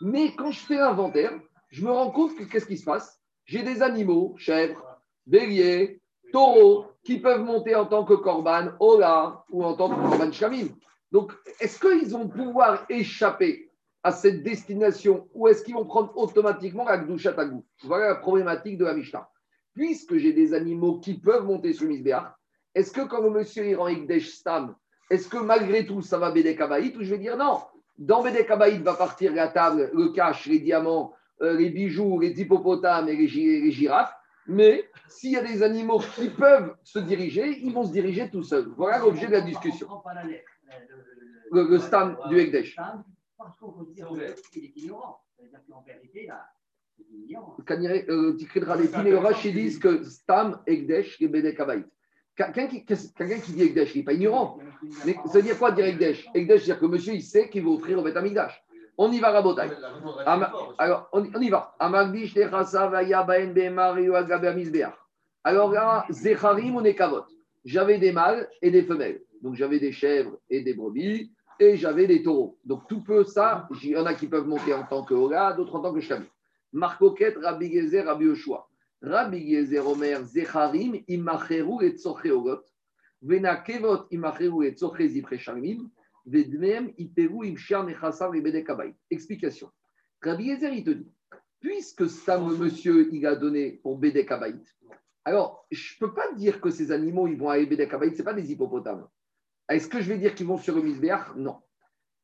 Mais quand je fais l'inventaire, je me rends compte que qu'est-ce qui se passe? J'ai des animaux, chèvres, béliers, taureaux, qui peuvent monter en tant que korban, ola, ou en tant que korban shamim. Donc, est-ce qu'ils vont pouvoir échapper à cette destination ou est-ce qu'ils vont prendre automatiquement la Gdushat Voilà la problématique de la Mishnah. Puisque j'ai des animaux qui peuvent monter sur Misbéach, est-ce que quand le monsieur il rend Ikdesh Stam, est-ce que malgré tout ça va Bédé Kabaït ou je vais dire non Dans Bédé Kabaït va partir la table, le cache, les diamants, euh, les bijoux, les hippopotames et les girafes mais s'il y a des animaux qui peuvent se diriger, ils vont se diriger tout seuls. Voilà l'objet de la discussion. Le, le stam du Ekdesh. Là, c'est ignorant. Les Rashi disent que stam, Ekdesh, et Bede Kabaït. Quelqu'un qui, dit Ekdesh, il n'est pas ignorant. Mais ça veut dire quoi dire Ekdesh Ekdesh, c'est-à-dire que monsieur, il sait qu'il va offrir au Beth Amigdash. On y va, Rabotai. Alors, on, y va. Alors là, Zecharim ou Nekavot. J'avais des mâles et des femelles. Donc j'avais des chèvres et des brebis et j'avais des taureaux. Donc tout peu ça, il y en a qui peuvent monter en tant que Ola, d'autres en tant que Shami. Marcoquette, Rabbi Gezer, Rabbi Yoshua. Rabbi Gezer Omer, Zecharim, Imacheru et Tzocheogot. Venakevot, Imacheru et Tzoche Zipre Shamim. Explication. Rabbi Ezer, il te dit, puisque ça, monsieur, il a donné pour Bédek alors je ne peux pas dire que ces animaux, ils vont aller Bédek ce n'est pas des hippopotames. Est-ce que je vais dire qu'ils vont sur le misbéach? Non.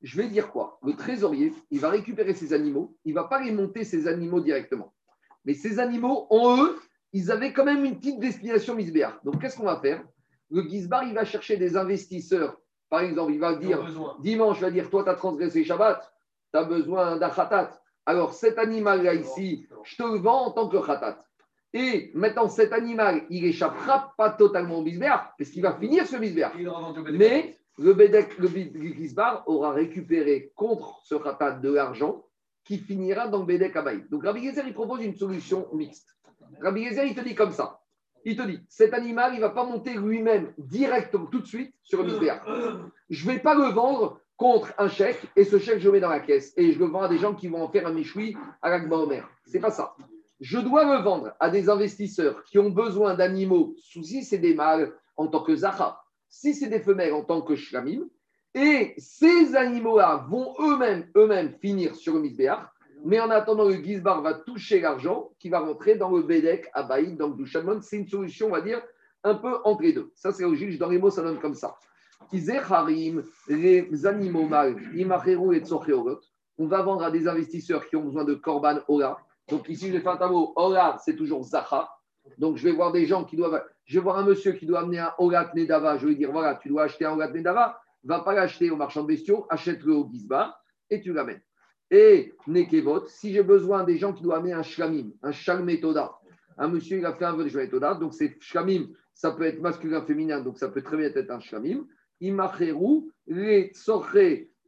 Je vais dire quoi? Le trésorier, il va récupérer ces animaux, il ne va pas les monter, ces animaux, directement. Mais ces animaux, en eux, ils avaient quand même une petite destination misbéach. Donc, qu'est-ce qu'on va faire? Le Gizbar, il va chercher des investisseurs par exemple, il va dire, dimanche, il va dire, toi, tu as transgressé Shabbat, tu as besoin d'un khatat. Alors, cet animal-là ici, je te le vends en tant que khatat. Et maintenant, cet animal, il échappera pas totalement au bisbéar, parce qu'il va finir ce bisbéar. Mais le Bédek, le Gizbar aura récupéré contre ce khatat de l'argent qui finira dans Bédek Abaï. Donc, Rabbi Gezer, il propose une solution mixte. Rabbi Gezer, il te dit comme ça il te dit, cet animal, il ne va pas monter lui-même directement, tout de suite, sur le misbéach. Je ne vais pas le vendre contre un chèque et ce chèque, je le mets dans la caisse et je le vends à des gens qui vont en faire un méchoui à l'Agba Omer. Ce n'est pas ça. Je dois le vendre à des investisseurs qui ont besoin d'animaux, si c'est des mâles en tant que Zaha, si c'est des femelles en tant que Shlamim, et ces animaux-là vont eux-mêmes eux-mêmes finir sur le misbéach mais en attendant, le Gizbar va toucher l'argent qui va rentrer dans le Bedek à Baïd, dans le Douchamon. C'est une solution, on va dire, un peu entre les deux. Ça, c'est logique. Dans les mots, ça donne comme ça. Harim, les animaux mâles, et on va vendre à des investisseurs qui ont besoin de Korban Ola. Donc ici, je vais faire un tableau. Ola, c'est toujours Zaha. Donc je vais voir des gens qui doivent. Je vais voir un monsieur qui doit amener un Olat Nedava. Je vais lui dire voilà, tu dois acheter un Olat Nedava. Va pas l'acheter au marchand de bestiaux, achète-le au Gizbar et tu l'amènes et Nekevot, si j'ai besoin des gens qui doivent amener un shlamim, un shalmetoda, un monsieur il a fait un vœu de shlametoda, donc c'est shlamim, ça peut être masculin, féminin, donc ça peut très bien être un shlamim. Imacheru, les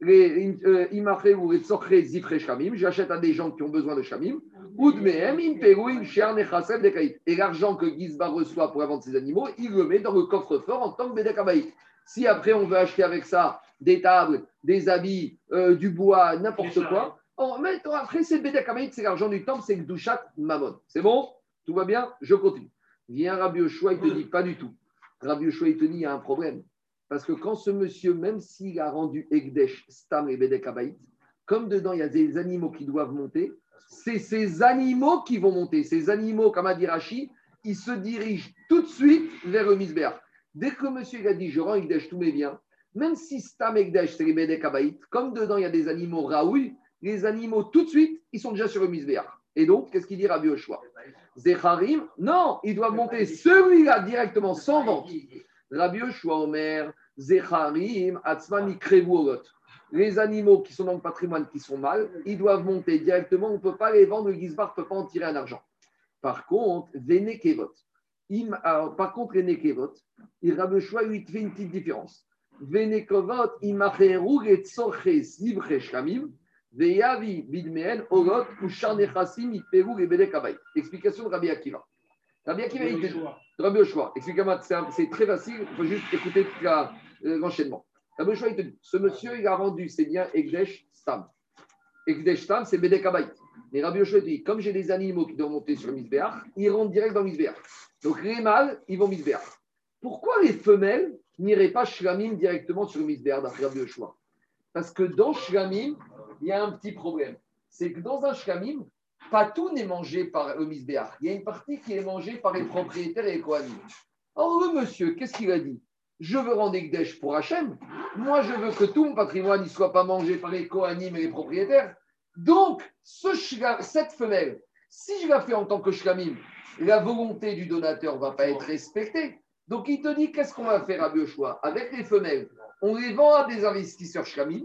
euh, imacheru, les tzorche zifre shlamim, j'achète à des gens qui ont besoin de shlamim. Udmehem, imperu, im nechasev dekaït. Et l'argent que Gizba reçoit pour vendre ses animaux, il le met dans le coffre-fort en tant que bédekabaït. Si après on veut acheter avec ça des tables, des habits, euh, du bois, n'importe quoi, oh, mais après c'est Bedekamayit, c'est l'argent du temple, c'est Gdushat Mamon. C'est bon? Tout va bien? Je continue. Viens Rabbi Yoshua, il te dit pas du tout. Rabbi Yoshua, il te dit il y a un problème. Parce que quand ce monsieur, même s'il a rendu Egdesh, Stam et Bedekabayit, comme dedans il y a des animaux qui doivent monter, c'est ces animaux qui vont monter. Ces animaux, comme a dit Rashi, ils se dirigent tout de suite vers le. Dès que monsieur a dit je rends Egdesh tous mes biens, même si Stam Egdesh, c'est les Bédek comme dedans il y a des animaux Raoui, les animaux tout de suite, ils sont déjà sur le misbéach. Et donc, qu'est-ce qu'il dit Rabbi Oshua Zecharim, non, ils doivent monter celui-là directement sans vente. Rabbi Oshua Omer, Zecharim, Krevuot. Les animaux qui sont dans le patrimoine, qui sont mal, ils doivent monter directement. On ne peut pas les vendre, le Gizbar ne peut pas en tirer un argent. Par contre, Venekevot, par contre, les Nekevot, il Rabbi Yoshua, lui, fait une petite différence. Venekovot, imacheru et tzorches livre shkamim, veyavi bidmeen, orot, ushar nechasim, iperu et bedek Explication de Rabbi Akiva. Rabbi Akiva, il dit, Rabbi Yoshua, explique-moi, c'est très facile, il faut juste écouter l'enchaînement. Rabbi Yoshua, il te dit, ce monsieur, il a rendu ses biens Egdesh Stam. Egdesh Stam, c'est bedek Mais Rabbi Yoshua dit, comme j'ai des animaux qui doivent monter sur Misbéach, ils rentrent direct dans Misbéach. Donc les mâles, ils vont Misbéach. Pourquoi les femelles n'iraient pas Shlamim directement sur Misbéach d'après Rabbi Yoshua? Parce que dans Shlamim, il y a un petit problème. C'est que dans un Shlamim, pas tout n'est mangé par le Misbéach. Il y a une partie qui est mangée par les propriétaires et les Kohanim. Or, le monsieur, qu'est-ce qu'il a dit? Je veux rendre Ekdesh pour Hachem. Moi, je veux que tout mon patrimoine ne soit pas mangé par les Kohanim et les propriétaires. Donc, ce, cette femelle, si je la fais en tant que Shlamim, la volonté du donateur ne va pas être respectée. Donc, il te dit qu'est-ce qu'on va faire à Biochois Avec les femelles, on les vend à des investisseurs Shlamim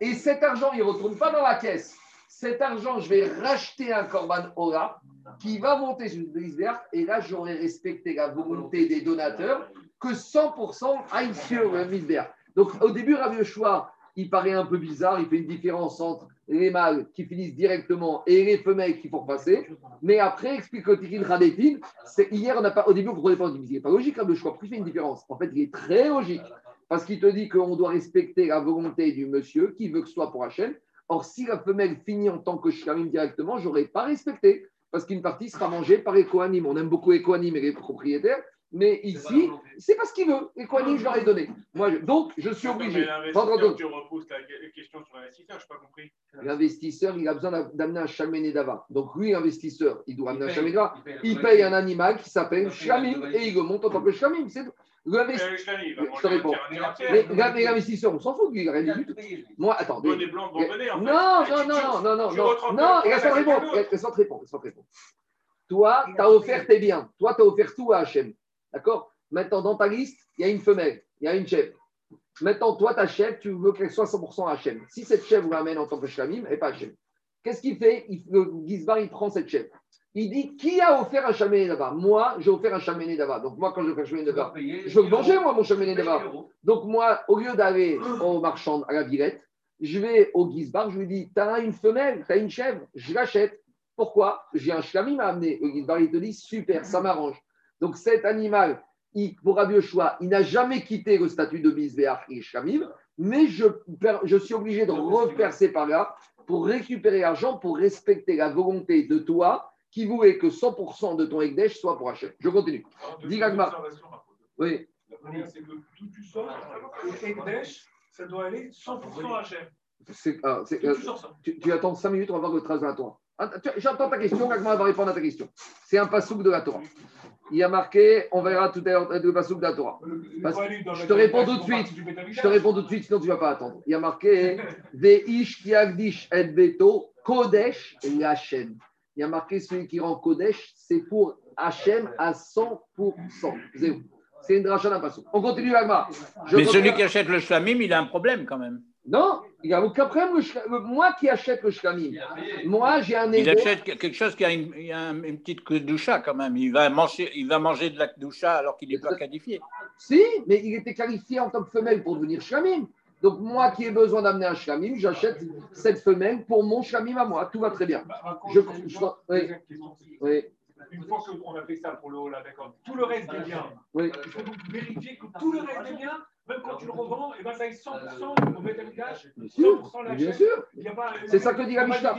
et cet argent, il ne retourne pas dans la caisse. Cet argent, je vais racheter un Corban Ora qui va monter sur verte et là, j'aurai respecté la volonté des donateurs que 100% aillent sur le vert. Donc, au début, Rabbi Yoshua, il paraît un peu bizarre, il fait une différence entre les mâles qui finissent directement et les femelles qui font passer. Mais après, explique le Tikin Radetin, hier, on n'a pas, au début, vous ne comprenez pas, il n'est pas logique le choix. Pourquoi il fait une différence? En fait, il est très logique. Parce qu'il te dit qu'on doit respecter la volonté du monsieur qui veut que ce soit pour Hachem. Or, si la femelle finit en tant que shkamim directement, je n'aurais pas respecté. Parce qu'une partie sera mangée par les Kohanim. On aime beaucoup les Kohanim et les propriétaires. Mais ici, c'est pas ce qu'il veut. Et quoi, je leur ai donné. Moi, donc, je suis obligé. Tu reposes la question sur l'investisseur, je n'ai pas compris. L'investisseur, il a besoin d'amener un chaméné d'ava. Donc, lui, l'investisseur, il doit amener un chaméné d'ava. Il paye un animal qui s'appelle chamim et il le monte en tant que chamim. C'est L'investisseur, je te réponds. Mais l'investisseur, on s'en fout, lui, il n'a rien du tout. Moi, attends. Non, non, non, non, non, non, non, non, laisse-moi répondre. Laisse-moi répondre. Toi, tu as offert tes biens. Toi, tu as offert tout à Hachem. D'accord? Maintenant, dans ta liste, il y a une femelle, il y a une chèvre. Maintenant, toi, ta chèvre, tu veux qu'elle soit 100% Hachem. Si cette chèvre vous l'amène en tant que Shlamim, elle n'est pas Hachem. Qu'est-ce qu'il fait? Il, Le Gizbar, il prend cette chèvre. Il dit Qui a offert un chamené d'ava Moi, j'ai offert un chamené d'ava. Donc, moi, quand je fais un chamené d'ava, je veux manger, moi, mon chamené d'ava. Donc, moi, au lieu d'aller au marchand à la Villette, je vais au Gizbar, je lui dis Tu as une femelle, tu as une chèvre, je l'achète. Pourquoi? J'ai un Shlamim à amener. Le Gizbar, il te dit Super, ça m'arrange. Donc cet animal, il, pour Rabbi Yoshua, il n'a jamais quitté le statut de Misbéach et Shamim, mais je, je, suis obligé de refaire ces par-là pour récupérer l'argent, pour respecter la volonté de toi qui voulait que 100% de ton Ekdesh soit pour Hachem. Je continue. Dis Oui. La première, c'est que d'où tu sors, le Ekdesh, ça doit aller 100% à Hachem. Ah, euh, tu, tu, attends 5 minutes, on va voir le trace de la Torah. J'entends ta question, Gagma va répondre à ta question. C'est un passouk de la Torah il y a marqué, on verra tout à l'heure le Passouk de la Torah. je te réponds tout de suite. Je te réponds tout de suite, sinon tu ne vas pas attendre. Il y a marqué Veish kiagdish et beto kodesh Hashem. Il y a marqué celui qui rend kodesh, c'est pour Hachem à 100%. C'est une dracha d'un Passouk. On continue, Agma. Mais celui qui achète le shlamim, il a un problème quand même. Non, il n'y a aucun problème. Moi qui achète le shlamim, moi j'ai un Il achète quelque chose qui a une, une petite doucha quand même. Il va manger, il va manger de la doucha alors qu'il n'est pas qualifié. Si, mais il était qualifié en tant que femelle pour devenir shlamim. Donc moi qui ai besoin d'amener un shlamim, j'achète cette femelle pour mon shlamim à moi. Tout va très bien. je, oui. Une fois qu'on a fait ça pour le haut, d'accord, tout le reste des biens, il faut donc vérifier que tout le reste des biens même quand tu le revends, et eh ben, ça est 100% au métal-cash, 100% la Bien sûr. C'est ça que dit la Mishnah.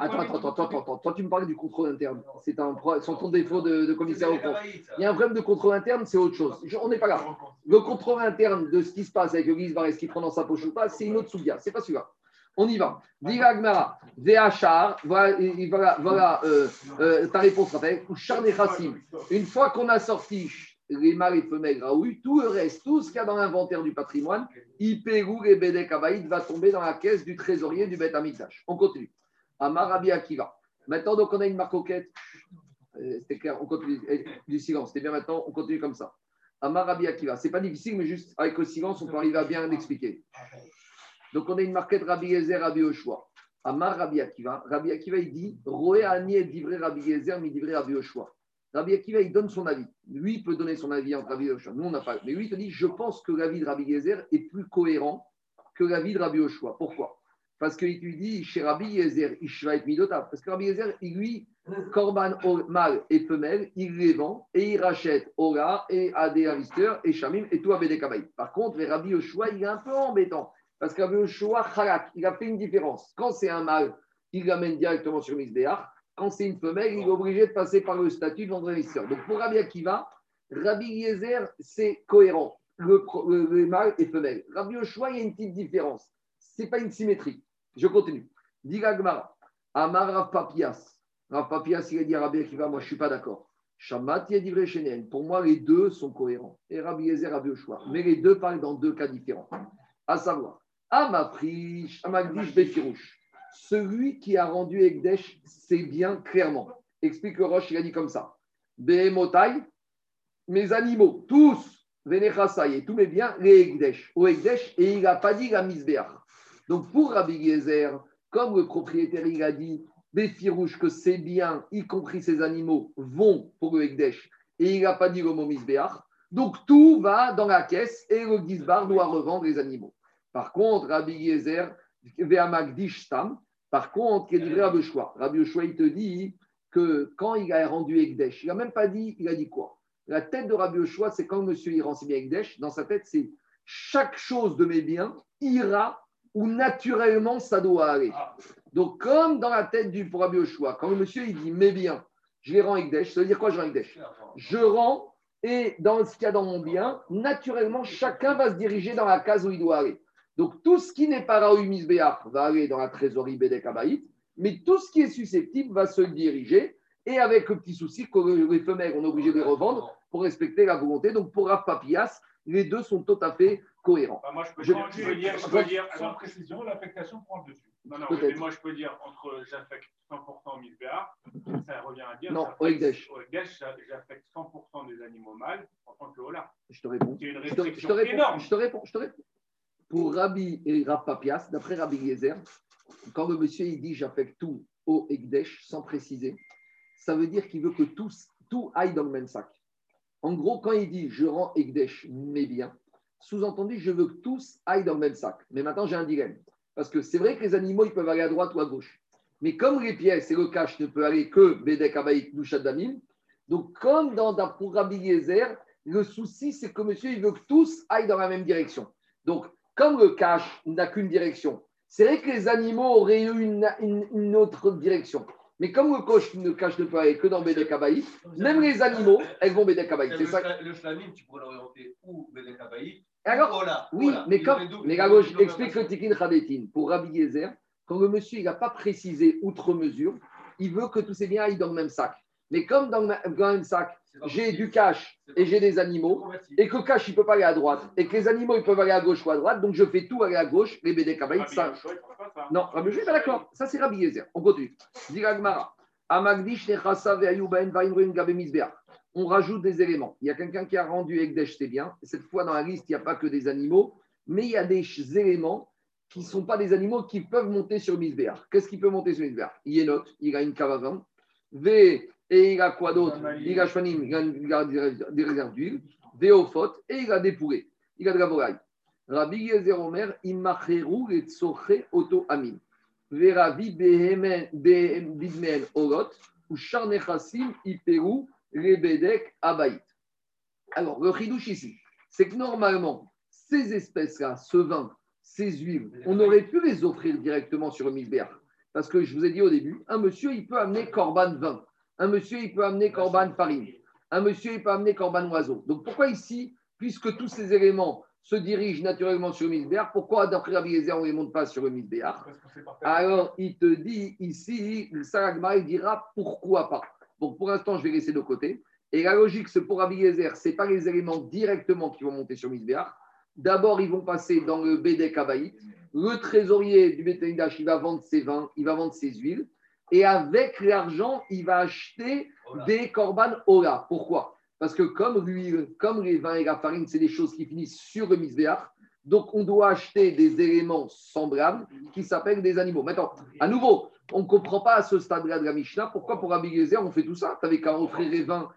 Attends, attends, attends, attends, attends. Toi, tu me parlais du contrôle interne. C'est un sans ton défaut de, de commissaire au compte. Il y a un problème de contrôle interne, c'est autre chose. on n'est pas là. Le contrôle interne de ce qui se passe avec le Gisbar et ce qu'il prend dans sa poche ou pas, c'est une autre soudia. C'est pas celui-là. On y va. Diga Gmara, Véachar, voilà, voilà, euh, euh, ta réponse, Raphaël. Une fois qu'on a sorti les mâles et femelles Raoui, tout le reste, tout ce qu'il y a dans l'inventaire du patrimoine, Ipérou et Bedek va tomber dans la caisse du trésorier du Bet Amikdash. On continue. Amarabi Akiva. Maintenant, donc, on a une marcoquette. Euh, c'était clair, on continue. Du silence, c'était bien maintenant, on continue comme ça. Amarabi Akiva. C'est pas difficile, mais juste avec le silence, on peut arriver à bien l'expliquer. Donc, on a une marquette Rabbi Yezer, Rabbi Oshua. Amar Rabbi Akiva. Rabbi Akiva, il dit Roé Ani et Divré Rabbi Yezer, mi Divré Rabbi Oshua Rabbi Akiva, il donne son avis. Lui, peut donner son avis entre Rabbi Yoshua. Nous, on n'a pas. Mais lui, il te dit je pense que l'avis de Rabbi Yezer est plus cohérent que l'avis de Rabbi Yoshua. Pourquoi? Parce qu'il lui dit chez Rabbi Yezer, va être Midota. Parce que Rabbi Yezer, lui, Korban mâle et femelle, il les vend et il rachète Ora et à des et Shamim et tout à Bédekabaï. Par contre, les Rabbi Yoshua, il est un peu embêtant. Parce que Rabbi Yoshua, il a fait une différence. Quand c'est un mâle, il l'amène directement sur Misbéach. C'est une femelle, il est obligé de passer par le statut de investisseur. Donc pour Rabbi Akiva, Rabbi Yezer, c'est cohérent. Le, le, mâle est femelle. Rabbi Yoshua, il y a une petite différence. Ce n'est pas une symétrie. Je continue. Diga Gmara, Amar Rav Papias. Rav Papias, il a dit à Rabbi Akiva, moi je ne suis pas d'accord. Shamat Yedivre Pour moi, les deux sont cohérents. Et Rabbi Yezer, Rabbi Yoshua. Mais les deux parlent dans deux cas différents. À savoir, Amaprish, Amagdish Befirouche celui qui a rendu Egdesh, c'est bien clairement. Explique Roche, il a dit comme ça. Behemotai, mes animaux, tous, et tous mes biens, les Egdesh, au Egdesh, et il n'a pas dit la misbéach. Donc pour Rabbi Gezer, comme le propriétaire il a dit, Béfirouche, que ses biens, y compris ses animaux, vont pour le Egdesh, et il n'a pas dit le mot misbéach, donc tout va dans la caisse et le Gizbar doit revendre les animaux. Par contre, Rabbi Gezer, par contre, y a Rabbi Yoshua? Rabbi Yoshua, il te dit que quand il a rendu Ekdesh, il n'a même pas dit, il a dit quoi? La tête de Rabbi Yoshua, c'est quand monsieur il rend ses biens Ekdesh, dans sa tête, c'est chaque chose de mes biens ira où naturellement ça doit aller. Donc, comme dans la tête du Rabbi Yoshua, quand le monsieur il dit mes biens, je les rends Ekdesh, ça veut dire quoi je rends Ekdesh? Je rends et dans ce qu'il y a dans mon bien, naturellement, chacun va se diriger dans la case où il doit aller. Donc tout ce qui n'est pas Raoui Misbéach va aller dans la trésorerie Bédek mais tout ce qui est susceptible va se diriger, et avec le petit souci que les femelles, on est obligé de les revendre pour respecter la volonté. Donc pour Rav Papias, les deux sont tout à fait cohérents. Bah, moi, je peux, je, dire, je peux dire, sans précision, l'affectation prend le dessus. Non, non, mais moi, je peux dire entre j'affecte 100% au Misbéach, ça revient à dire. Non, au Ekdesh. Au Ekdesh, j'affecte 100% des animaux mâles en tant que Ola. Je te réponds. C'est une restriction je te, réponds, énorme. Je te réponds. Je te réponds. Pour Rabbi et Papias, d'après Rabbi Yezer, quand le monsieur il dit j'affecte tout au Ekdesh sans préciser, ça veut dire qu'il veut que tout, tout aille dans le même sac. En gros, quand il dit je rends Ekdesh mes biens, sous-entendu, je veux que tous aillent dans le même sac. Mais maintenant, j'ai un dilemme. Parce que c'est vrai que les animaux, ils peuvent aller à droite ou à gauche. Mais comme les pièces et le cash ne peuvent aller que Bedek Abaïk Douchat Damim, donc comme dans, pour Rabbi Yezer, le souci, c'est que monsieur, il veut que tous aillent dans la même direction. Donc, comme le cache n'a qu'une direction, c'est vrai que les animaux auraient eu une, autre direction. Mais comme le coche ne cache ne peut aller que dans Bédek même les animaux, elles vont Bédek C'est ça. Le shlamim, tu pourrais l'orienter ou Bédek Alors, oui, mais comme, mais gauche, explique le Tikin Khadetin. Pour Rabbi quand le monsieur n'a pas précisé outre mesure, il veut que tous ces biens aillent dans le même sac. Mais comme dans le sac, j'ai du cash et j'ai des animaux, et que le cash, il ne peut pas aller à droite, et que les animaux, ils peuvent aller à gauche ou à droite, donc je fais tout aller à gauche, les BD Kabaït, ça. Non, Rabbi suis pas d'accord. Ça, c'est Rabbi Yezer. On continue. On rajoute des éléments. Il y a quelqu'un qui a rendu Ekdesh, c'est bien. Cette fois, dans la liste, il n'y a pas que des animaux, mais il y a des éléments qui ne sont pas des animaux qui peuvent monter sur Misbéar. Qu'est-ce qui peut monter sur Misbéar Yenot, il a une caravane. V, et il a quoi d'autre Il a Shwanim, il a des réserves d'huile, des Ophot, et il a des poulets. Il a de la volaille. Rabbi Yezer Omer, Imacheru et Tsoche Oto Amin. Veravi Bidmen Orot, ou Charnechassim Iperu Rebedek Abaït. Alors, le chidouche ici, c'est que normalement, ces espèces-là, ce vin, ces huiles, on aurait pu les offrir directement sur le misbéach. Parce que je vous ai dit au début, un monsieur, il peut amener corban vin. Un monsieur, il peut amener corban farine. Un monsieur, il peut amener corban oiseau. Donc pourquoi ici, puisque tous ces éléments se dirigent naturellement sur le misbéar, pourquoi d'après Rabbi Yezer, on ne les monte pas sur le misbéar Alors il te dit ici, le Saragma, il dira pourquoi pas. Donc pour l'instant, je vais laisser de côté. Et la logique, c'est pour Rabbi Yezer, ce n'est pas les éléments directement qui vont monter sur le misbéar. D'abord, ils vont passer dans le Bédek Abaït. Le trésorier du Bétaïdash, il va vendre ses vins, il va vendre ses huiles et avec l'argent, il va acheter des korban ola. Pourquoi? Parce que comme l'huile, comme les vins et la farine, c'est des choses qui finissent sur le misbéach, donc on doit acheter des éléments semblables qui s'appellent des animaux. Maintenant, à nouveau, on ne comprend pas à ce stade-là de la Mishnah pourquoi pour Rabbi on fait tout ça? Tu n'avais qu'à offrir les vins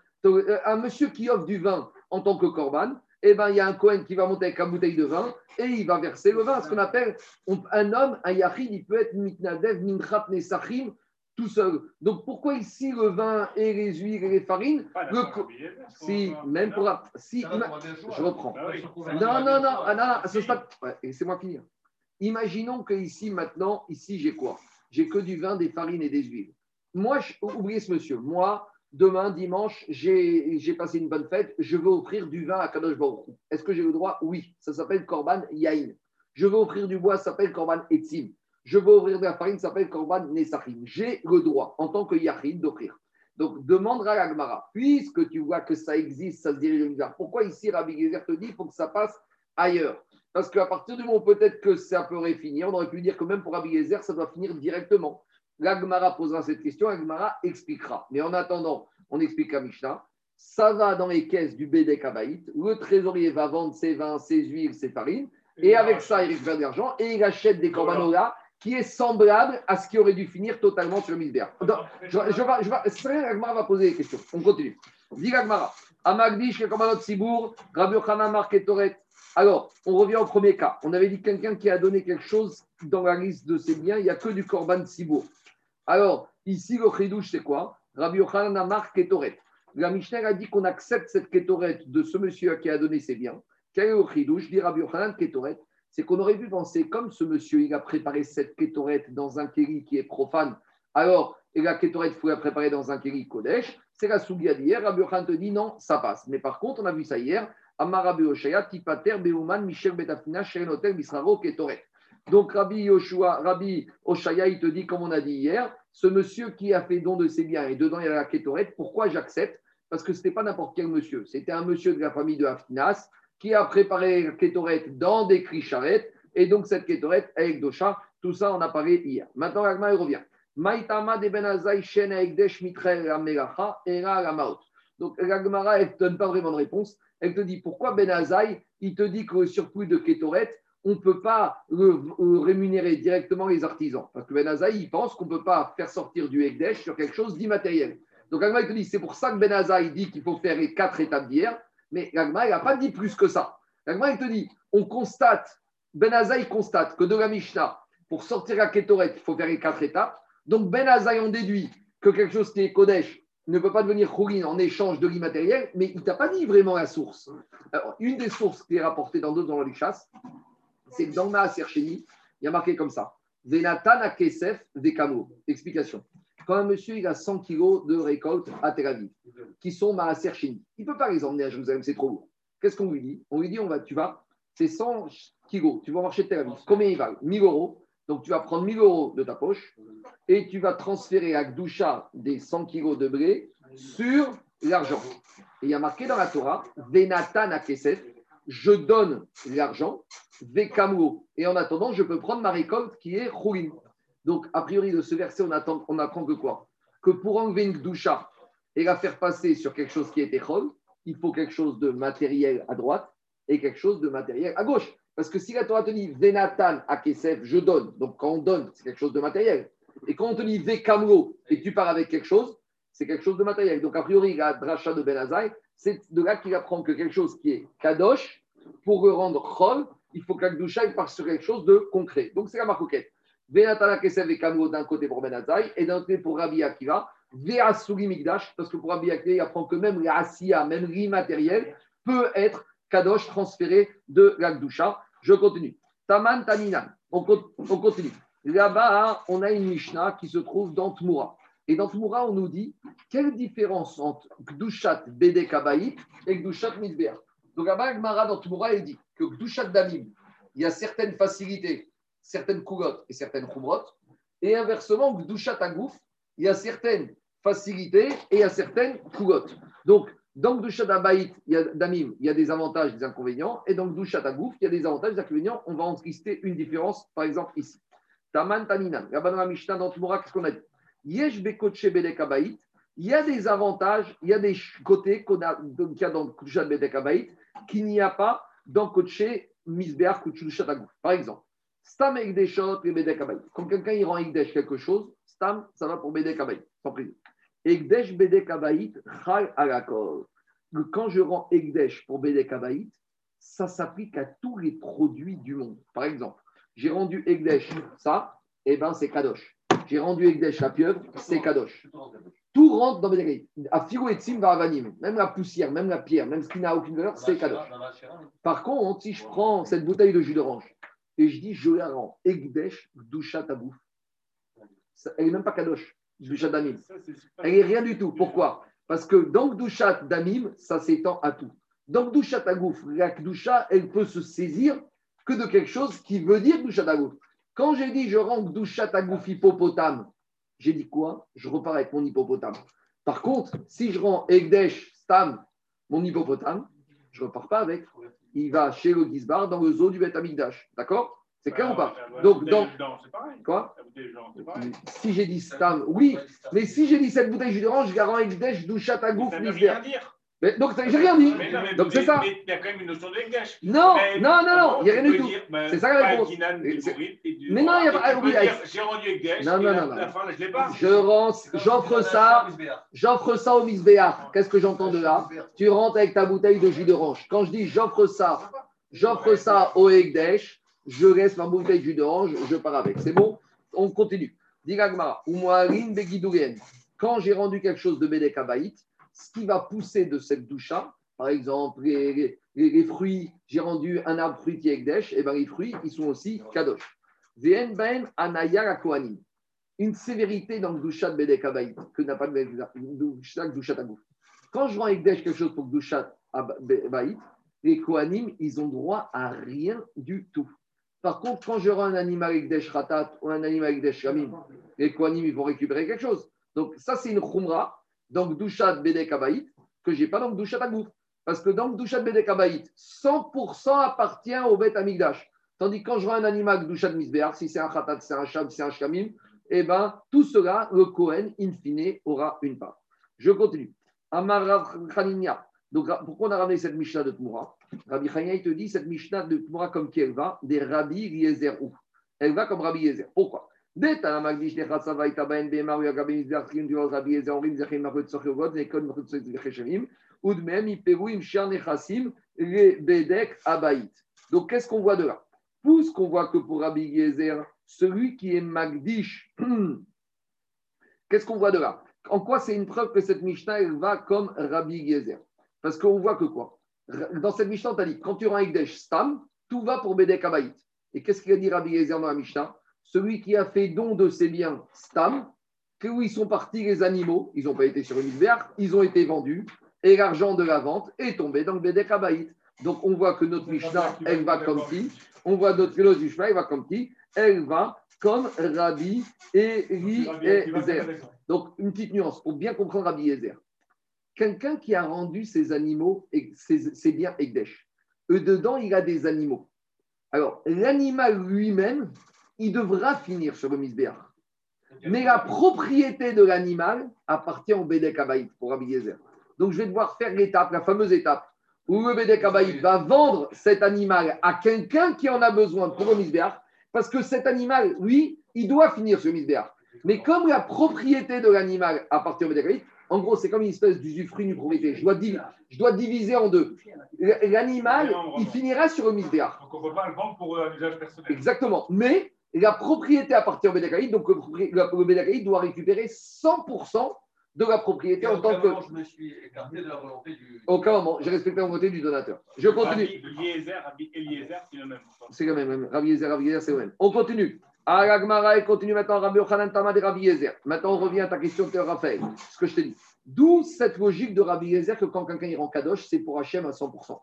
un monsieur qui offre du vin en tant que corban, eh ben, il y a un Cohen qui va monter avec une bouteille de vin et il va verser le vin. Ce qu'on appelle un homme, un yachid, il peut être mitnadev, minchat, nesachim, tout seul. Donc pourquoi ici le vin et les huiles et les farines Si, même pour. Si, je reprends. Non, non, non, ah, non, à ce stade. Laissez-moi finir. Imaginons que ici, maintenant, ici, j'ai quoi? J'ai que du vin, des farines et des huiles. Moi, oubliez ce monsieur. Moi, demain, dimanche, j'ai passé une bonne fête, je veux offrir du vin à Kadosh Baruch. Est-ce que j'ai le droit? Oui. Ça s'appelle Korban Yain. Je veux offrir du bois, ça s'appelle Korban Etzim. Je veux offrir de la farine, ça s'appelle Korban Nesachim. J'ai le droit, en tant que Yachid, d'offrir. Donc, demandera à l'Agmara, puisque tu vois que ça existe, ça se dirige vers pourquoi ici Rabbi Gezer te dit qu'il faut que ça passe ailleurs? Parce qu'à partir du moment où peut-être que ça pourrait finir, on aurait pu dire que même pour Rabbi Gezer, ça doit finir directement. L'Agmara posera cette question, l'Agmara expliquera. Mais en attendant, on explique à Mishnah, ça va dans les caisses du Bédek Abaït, le trésorier va vendre ses vins, ses huiles, ses farines, et avec ça, il récupère de l'argent et il achète des corbanolas qui est semblable à ce qui aurait dû finir totalement sur Misber. je, je, je, je, Agmara va poser des questions. On continue. Dis Agmara. Amagdish, Sibour, Rabbi Marc Toret. Alors, on revient au premier cas. On avait dit quelqu'un qui a donné quelque chose dans la liste de ses biens, il n'y a que du Korban Sibour. Alors, ici, le chidouche, c'est quoi? Rabbi Yochanan Amar Ketoret. La Mishnah a dit qu'on accepte cette Ketoret de ce monsieur qui a donné ses biens. Quel est le chidouche Dit Rabbi Yochanan Ketoret. C'est qu'on aurait pu penser, comme ce monsieur, il a préparé cette Ketoret dans un kéli qui est profane, alors, et la Ketoret, il faut la préparer dans un kéli Kodesh. C'est la Sougia d'hier. Rabbi Yochanan te dit non, ça passe. Mais par contre, on a vu ça hier. Amar Rabbi Oshaya, Tipater, Beuman, Michel Betafina, Hotel, Bisraro, Ketoret. Donc Rabbi Yoshua, Rabbi Oshaya, il te dit, comme on a dit hier, ce monsieur qui a fait don de ses biens et dedans il y a la kétorette, pourquoi j'accepte? Parce que ce n'était pas n'importe quel monsieur, c'était un monsieur de la famille de Haftinas qui a préparé la kétorette dans des cricharettes et donc cette kétorette avec Dosha, tout ça on a parlé hier. Maintenant Agma il revient. Maïtama de Benazai Shen Era. Donc l'Agmara ne donne pas vraiment de réponse. Elle te dit pourquoi Benazai il te dit que le surplus de kétorette on ne peut pas rémunérer directement les artisans? Parce que Ben Azaï, il pense qu'on ne peut pas faire sortir du Ekdesh sur quelque chose d'immatériel. Donc Agma, te dit, c'est pour ça que Ben Azaï dit qu'il faut faire les quatre étapes d'hier, mais Agma, il n'a pas dit plus que ça. Agma, il te dit, on constate, Ben Azaï constate que de la Mishnah, pour sortir la Ketoret, il faut faire les quatre étapes. Donc Ben Azaï en déduit que quelque chose qui est Kodesh ne peut pas devenir Khourin en échange de l'immatériel, mais il ne t'a pas dit vraiment la source. une des sources qui est rapportée dans d'autres dans les chasses, c'est que dans Maaser il y a marqué comme ça Venatan Kesef Vekamo. Explication. Quand un monsieur il a 100 kilos de récolte à Tel Aviv, qui sont Maaser Sheni, il ne peut pas les emmener à Jérusalem, c'est trop lourd. Qu'est-ce qu'on lui dit? On lui dit on va, tu vas, c'est 100 kilos, tu vas marcher de Tel Aviv. Combien il valent? 1000 euros. Donc tu vas prendre 1000 euros de ta poche et tu vas transférer à Gdoucha des 100 kilos de blé sur l'argent. Et il y a marqué dans la Torah Venatan Kesef je donne l'argent, Vekamuo. Et en attendant, je peux prendre ma récolte qui est Khourin. Donc, a priori, de ce verset, on, apprend que quoi? Que pour enlever une doucha et la faire passer sur quelque chose qui était Chol, il faut quelque chose de matériel à droite et quelque chose de matériel à gauche. Parce que si la Torah te dit Venatan à Kesef, je donne. Donc, quand on donne, c'est quelque chose de matériel. Et quand on te dit Vekamuo et tu pars avec quelque chose, c'est quelque chose de matériel. Donc, a priori, la dracha de Benazai, c'est de là qu'il apprend que quelque chose qui est kadosh, pour le rendre chol, il faut que la parte sur quelque chose de concret. Donc c'est la marcoquette. Venatala Kesev et Kamo d'un côté pour Benazai et d'un côté pour Rabbi Akiva. Veasuri Migdash, parce que pour Rabbi Akiva, il apprend que même la même l'immatériel, peut être kadosh transféré de la Je continue. Taman Taninan. On, continue. Là-bas, on a une Mishnah qui se trouve dans Tmura. Et dans Tmoura, on nous dit quelle différence entre Gdushat Bede Kabaït et Gdushat Midbeah. Donc là-bas, Gmara dans Tmoura, il dit que Gdushat Damim, il y a certaines facilités, certaines kougotes et certaines khumrot. Et inversement, Gdushat Agouf, il y a certaines facilités et il y a certaines kougotes. Donc, dans Gdushat Abaït, il y a Damim, il y a des avantages et des inconvénients. Et dans Gdushat Agouf, il y a des avantages et des inconvénients. On va en lister une différence, par exemple, ici. Taman Taninan. La Mishnah, dans qu'est-ce qu'on a dit? Yesh il y a des avantages, il y a des côtés qu'il y a dans Kushat Bedek qu'il n'y a pas dans Koché Misbeach Kuchushat Par exemple, Stam Ekdeshot et Bedek Quand quelqu'un il rend Ekdesh quelque chose, Stam, ça va pour Bedek sans prix. Egdesh Bedek Abaït, Chal Alakol. Quand je rends Egdesh pour Bedek Abaït, ça s'applique à tous les produits du monde. Par exemple, j'ai rendu Egdesh ça, et eh ben c'est Kadosh. J'ai rendu Egdesh la pieuvre, c'est Kadosh. Tout rentre dans Bedek À Firo et Tzim Avanim, même la poussière, même la pierre, même ce qui n'a aucune valeur, c'est Kadosh. Par contre, si je prends cette bouteille de jus d'orange et je dis je la rends Egdesh Dushat Tabouf, elle n'est même pas Kadosh, Dushat Damim. Elle n'est rien du tout. Pourquoi? Parce que dans Dushat Damim, ça s'étend à tout. Donc, Dushat Agouf, la Kdusha, elle peut se saisir que de quelque chose qui veut dire Kdushat Agouf. Quand j'ai dit je rends Kdushat Agouf hippopotame, j'ai dit quoi? Je repars avec mon hippopotame. Par contre, si je rends Egdesh Stam, mon hippopotame, je ne repars pas avec. Il va chez le Gizbar dans le zoo du Beth Amikdash. D'accord c'est clair ou pas Donc, donc quoi Si j'ai dit Stam, oui, mais si j'ai dit cette bouteille de jus d'orange, je la rends Egdesh Dushat Agouf donc, j'ai rien dit. donc, c'est ça. Mais il y a quand même une notion de langage. Non, non, non, non, il n'y a rien du tout. C'est ça la réponse. Mais non, il n'y a pas. J'ai rendu Egdesh. Non, non, non. je l'ai pas. J'offre ça. J'offre ça au Misbéar. Qu'est-ce que j'entends de là? Tu rentres avec ta bouteille de jus d'orange. Quand je dis j'offre ça, j'offre ça au Egdesh, je laisse ma bouteille de jus d'orange, je pars avec. C'est bon? On continue. Digagma, ou Quand j'ai rendu quelque chose de Bédek ce qui va pousser de cette doucha, par exemple, les, fruits, j'ai rendu un arbre fruitier Ekdesh, et bien les fruits, ils sont aussi Kadosh. Ben. Une sévérité dans le doucha de Bedek que n'a pas de doucha Tagouf. Quand je rends Ekdesh quelque chose pour doucha Baït, les Kohanim, ils ont droit à rien du tout. Par contre, quand je rends un animal Ekdesh Ratat ou un animal Ekdesh Shamim, les Kohanim, ils vont récupérer quelque chose. Donc, ça, c'est une khumra donc Douchat Bedek Abaït, que je n'ai pas dans Douchat Agouf. Parce que dans Douchat Bedek Abaït, 100% appartient au Bet Amigdash. Tandis que quand je vois un animal Douchat Misbéar, si c'est un Khatat, c'est un Shab, c'est un Shamim, eh bien, tout cela, le Kohen, in fine, aura une part. Je continue. Amar Khaninia. Donc, pourquoi on a ramené cette Mishnah de Tmoura Rabbi Khania, il te dit cette Mishnah de Tmoura comme qui elle va Des Rabbi Yezer. Elle va comme Rabbi Yezer. Pourquoi? Donc, qu'est-ce qu'on voit de là qu'on voit que pour Rabbi Yezer, celui qui est Magdish, qu'est-ce qu'on voit de là En quoi c'est une preuve que cette Mishnah va comme Rabbi Yezer Parce qu'on voit que quoi Dans cette Mishnah, on t'a dit quand tu rends Ekdesh Stam, tout va pour Bedek Abayit. Et qu'est-ce qu'il a dit Rabbi Yezer dans la Mishnah celui qui a fait don de ses biens Stam, que où ils sont partis les animaux, ils n'ont pas été sur une verte, ils ont été vendus, et l'argent de la vente est tombé dans le Bédek Abaït. Donc on voit que notre Mishnah, elle va comme qui? On voit notre Mishnah, elle va comme qui? Elle va comme Rabbi Eliezer. Donc une petite nuance, pour bien comprendre Rabbi Eliezer. Quelqu'un qui a rendu ses animaux, ses, ses biens Egdesh, eux dedans, il a des animaux. Alors, l'animal lui-même, il devra finir sur le misbéach. Mais la propriété de l'animal appartient au Bédek Abaït pour Rabbi Yezer. Donc je vais devoir faire l'étape, la fameuse étape, où le Bédek Abaït va vendre cet animal à quelqu'un qui en a besoin pour le misbéach, parce que cet animal, lui, il doit finir sur le misbéach. Mais comme la propriété de l'animal appartient au Bédek Abaït, en gros, c'est comme une espèce d'usufruit d'une propriété. Je dois, je dois diviser en deux. L'animal, il finira sur le misbéach. Donc on ne peut pas le vendre pour un usage personnel. Exactement. Mais la propriété appartient au Bédakaïd, donc le Bédakaïd doit récupérer 100% de la propriété en tant que. Je me suis écarté de la volonté du. Aucun moment, j'ai respecté la volonté du donateur. Je continue. C'est le même. C'est le même, Rabbi Eliezer, c'est le même. On continue. Agmara et continue maintenant Rabbi Yochanan Tamad et Rabbi Eliezer. Maintenant, on revient à ta question de Raphaël, ce que je t'ai dit. D'où cette logique de Rabbi Eliezer que quand quelqu'un rend Kadosh, c'est pour Hachem à 100%.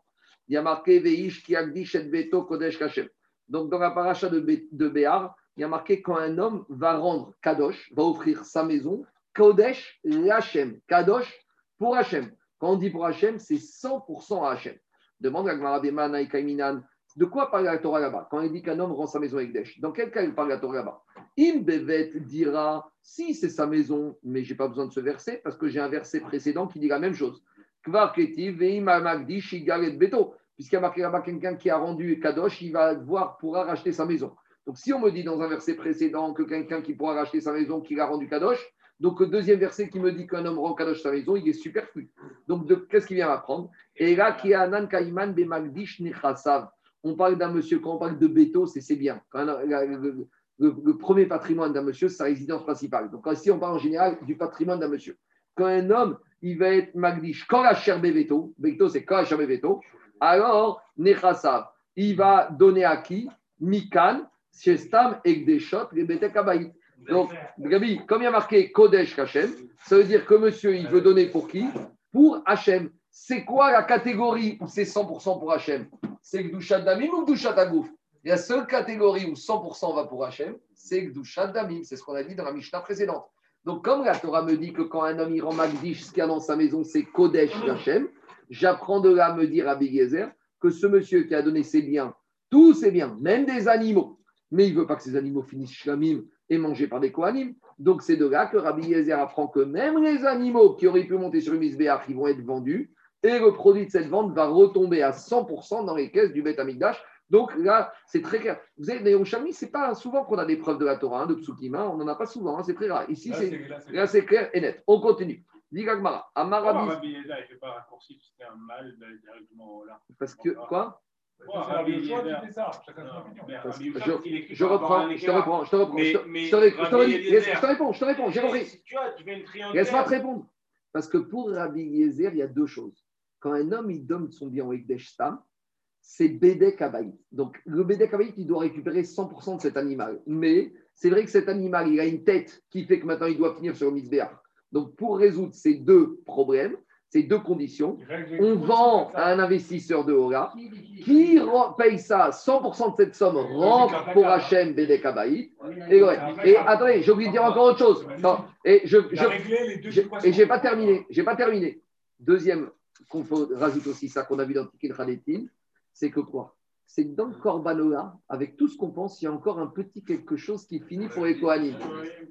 Il y a marqué Veish qui et beto kodesh Hachem. Donc, dans la paracha de, Béar, il y a marqué quand un homme va rendre Kadosh, va offrir sa maison, Kodesh l'Hachem. Kadosh pour Hachem. Quand on dit pour Hachem, c'est 100% à Hachem. Demande à Gmaradema, Naïkaiminan. De quoi parle la Torah là-bas Quand il dit qu'un homme rend sa maison avec Desh, dans quel cas il parle la Torah là-bas? Im Bevet dira si c'est sa maison, mais je n'ai pas besoin de ce verset parce que j'ai un verset précédent qui dit la même chose. Kvar Beto puisqu'il y a quelqu'un qui a rendu Kadosh, il va devoir, pourra racheter sa maison. Donc si on me dit dans un verset précédent que quelqu'un qui pourra racheter sa maison, qu'il a rendu Kadosh, Donc, le deuxième verset qui me dit qu'un homme rend Kadosh sa maison, il est superflu. Donc, qu'est-ce qu'il vient m'apprendre Et là, qui a Anan Kaiman Bemagdish Nechasav. On parle d'un monsieur, quand on parle de béto, c'est bien. le, premier patrimoine d'un monsieur, c'est sa résidence principale. Donc, ici, on parle en général du patrimoine d'un monsieur. Quand un homme, il va être Magdish, quand la chair béto, béto, c'est quand la alors, Nechasav, il va donner à qui? Mikan, Shestam, Ekdeshot, les Kabaït. Donc, Gabi, comme il y a marqué Kodesh Hachem, ça veut dire que monsieur, il veut donner pour qui? Pour Hachem. C'est quoi la catégorie où c'est 100% pour Hachem C'est Gdushat Damim ou Gdushat Agouf La seule catégorie où 100% va pour Hachem, c'est Gdushat Damim. C'est ce qu'on a dit dans la Mishnah précédente. Donc, comme la Torah me dit que quand un homme il rend Magdish, ce qu'il y a dans sa maison, c'est Kodesh Hachem, j'apprends de là à me dire à Bigézer que ce monsieur qui a donné ses biens, tous ses biens, même des animaux, mais il ne veut pas que ces animaux finissent shlamim et mangés par des kohanim. Donc c'est de là que Rabbi Yezer apprend que même les animaux qui auraient pu monter sur une misbéach, ils vont être vendus, et le produit de cette vente va retomber à 100% dans les caisses du Beth Amikdash. Donc là, c'est très clair. Vous savez, les ce c'est pas souvent qu'on a des preuves de la Torah, hein, de Psukim, on n'en a pas souvent, hein, c'est très rare. Ici, là, c'est clair et net. On continue. Digagmara. Amarabi. Rabbi Yezer, il ne fait pas raccourci, c'était un mal d'aller directement là. Parce que, quoi je, reprends, je te reprends, je te reprends, je te réponds, je te réponds, j'ai compris. Laisse-moi te répondre. Parce que pour Rabbi Yezer, il y a deux choses. Quand un homme il donne son bien au Ekdesh Stam, c'est Bedek Abaït. Donc le Bedek Abaït, il doit récupérer 100% de cet animal. Mais c'est vrai que cet animal, il a une tête qui fait que maintenant il doit finir sur le Misbéach. Donc pour résoudre ces deux problèmes, ces deux conditions. On vend à un investisseur de Hora qui paye ça, 100% de cette somme rentre pour Hachem Bédek Et, et attendez, j'ai oublié de dire encore autre chose. Non, et je n'ai pas terminé. J'ai pas terminé. Deuxième, qu'on faut rajouter aussi ça qu'on a vu dans Tikkun Khadetin, c'est que quoi? C'est dans Korbanola, avec tout ce qu'on pense, il y a encore un petit quelque chose qui finit pour les Kohanim.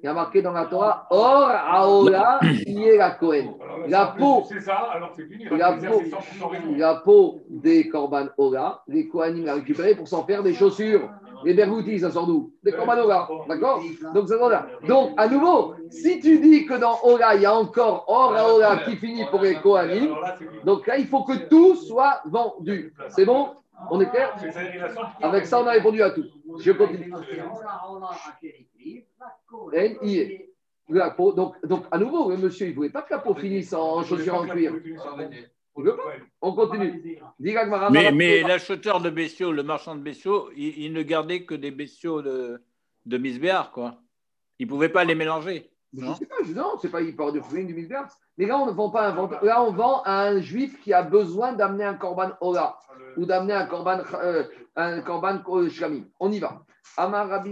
Il y a marqué dans la Torah Or Aola est la Kohen. La peau, la peau, la peau des Korban Ola, les Kohanim l'a récupéré pour s'en faire des chaussures. Les bergoutis, ça sort d'où Des Korban Ola. D'accord Donc, ça là. Donc, à nouveau, si tu dis que dans Ola, il y a encore Or Aola qui finit pour les Kohanim, donc là, il faut que tout soit vendu. C'est bon on est clair Avec ça, on a répondu à tout. Je continue. La peau, donc, donc, à nouveau, monsieur, il ne voulait pas que la peau finisse en chaussures en cuir. On continue. Mais, mais l'acheteur de bestiaux, le marchand de bestiaux, il, ne gardait que des bestiaux de, de Misbéar, quoi. Il ne pouvait pas les mélanger. Je ne sais pas, non, c'est pas, il part du fruit du Misbéar. Mais là, on ne vend pas un Là, on vend à un juif qui a besoin d'amener un korban Ola ou d'amener un korban, euh, un korban shlamim. On y va. Amar Rav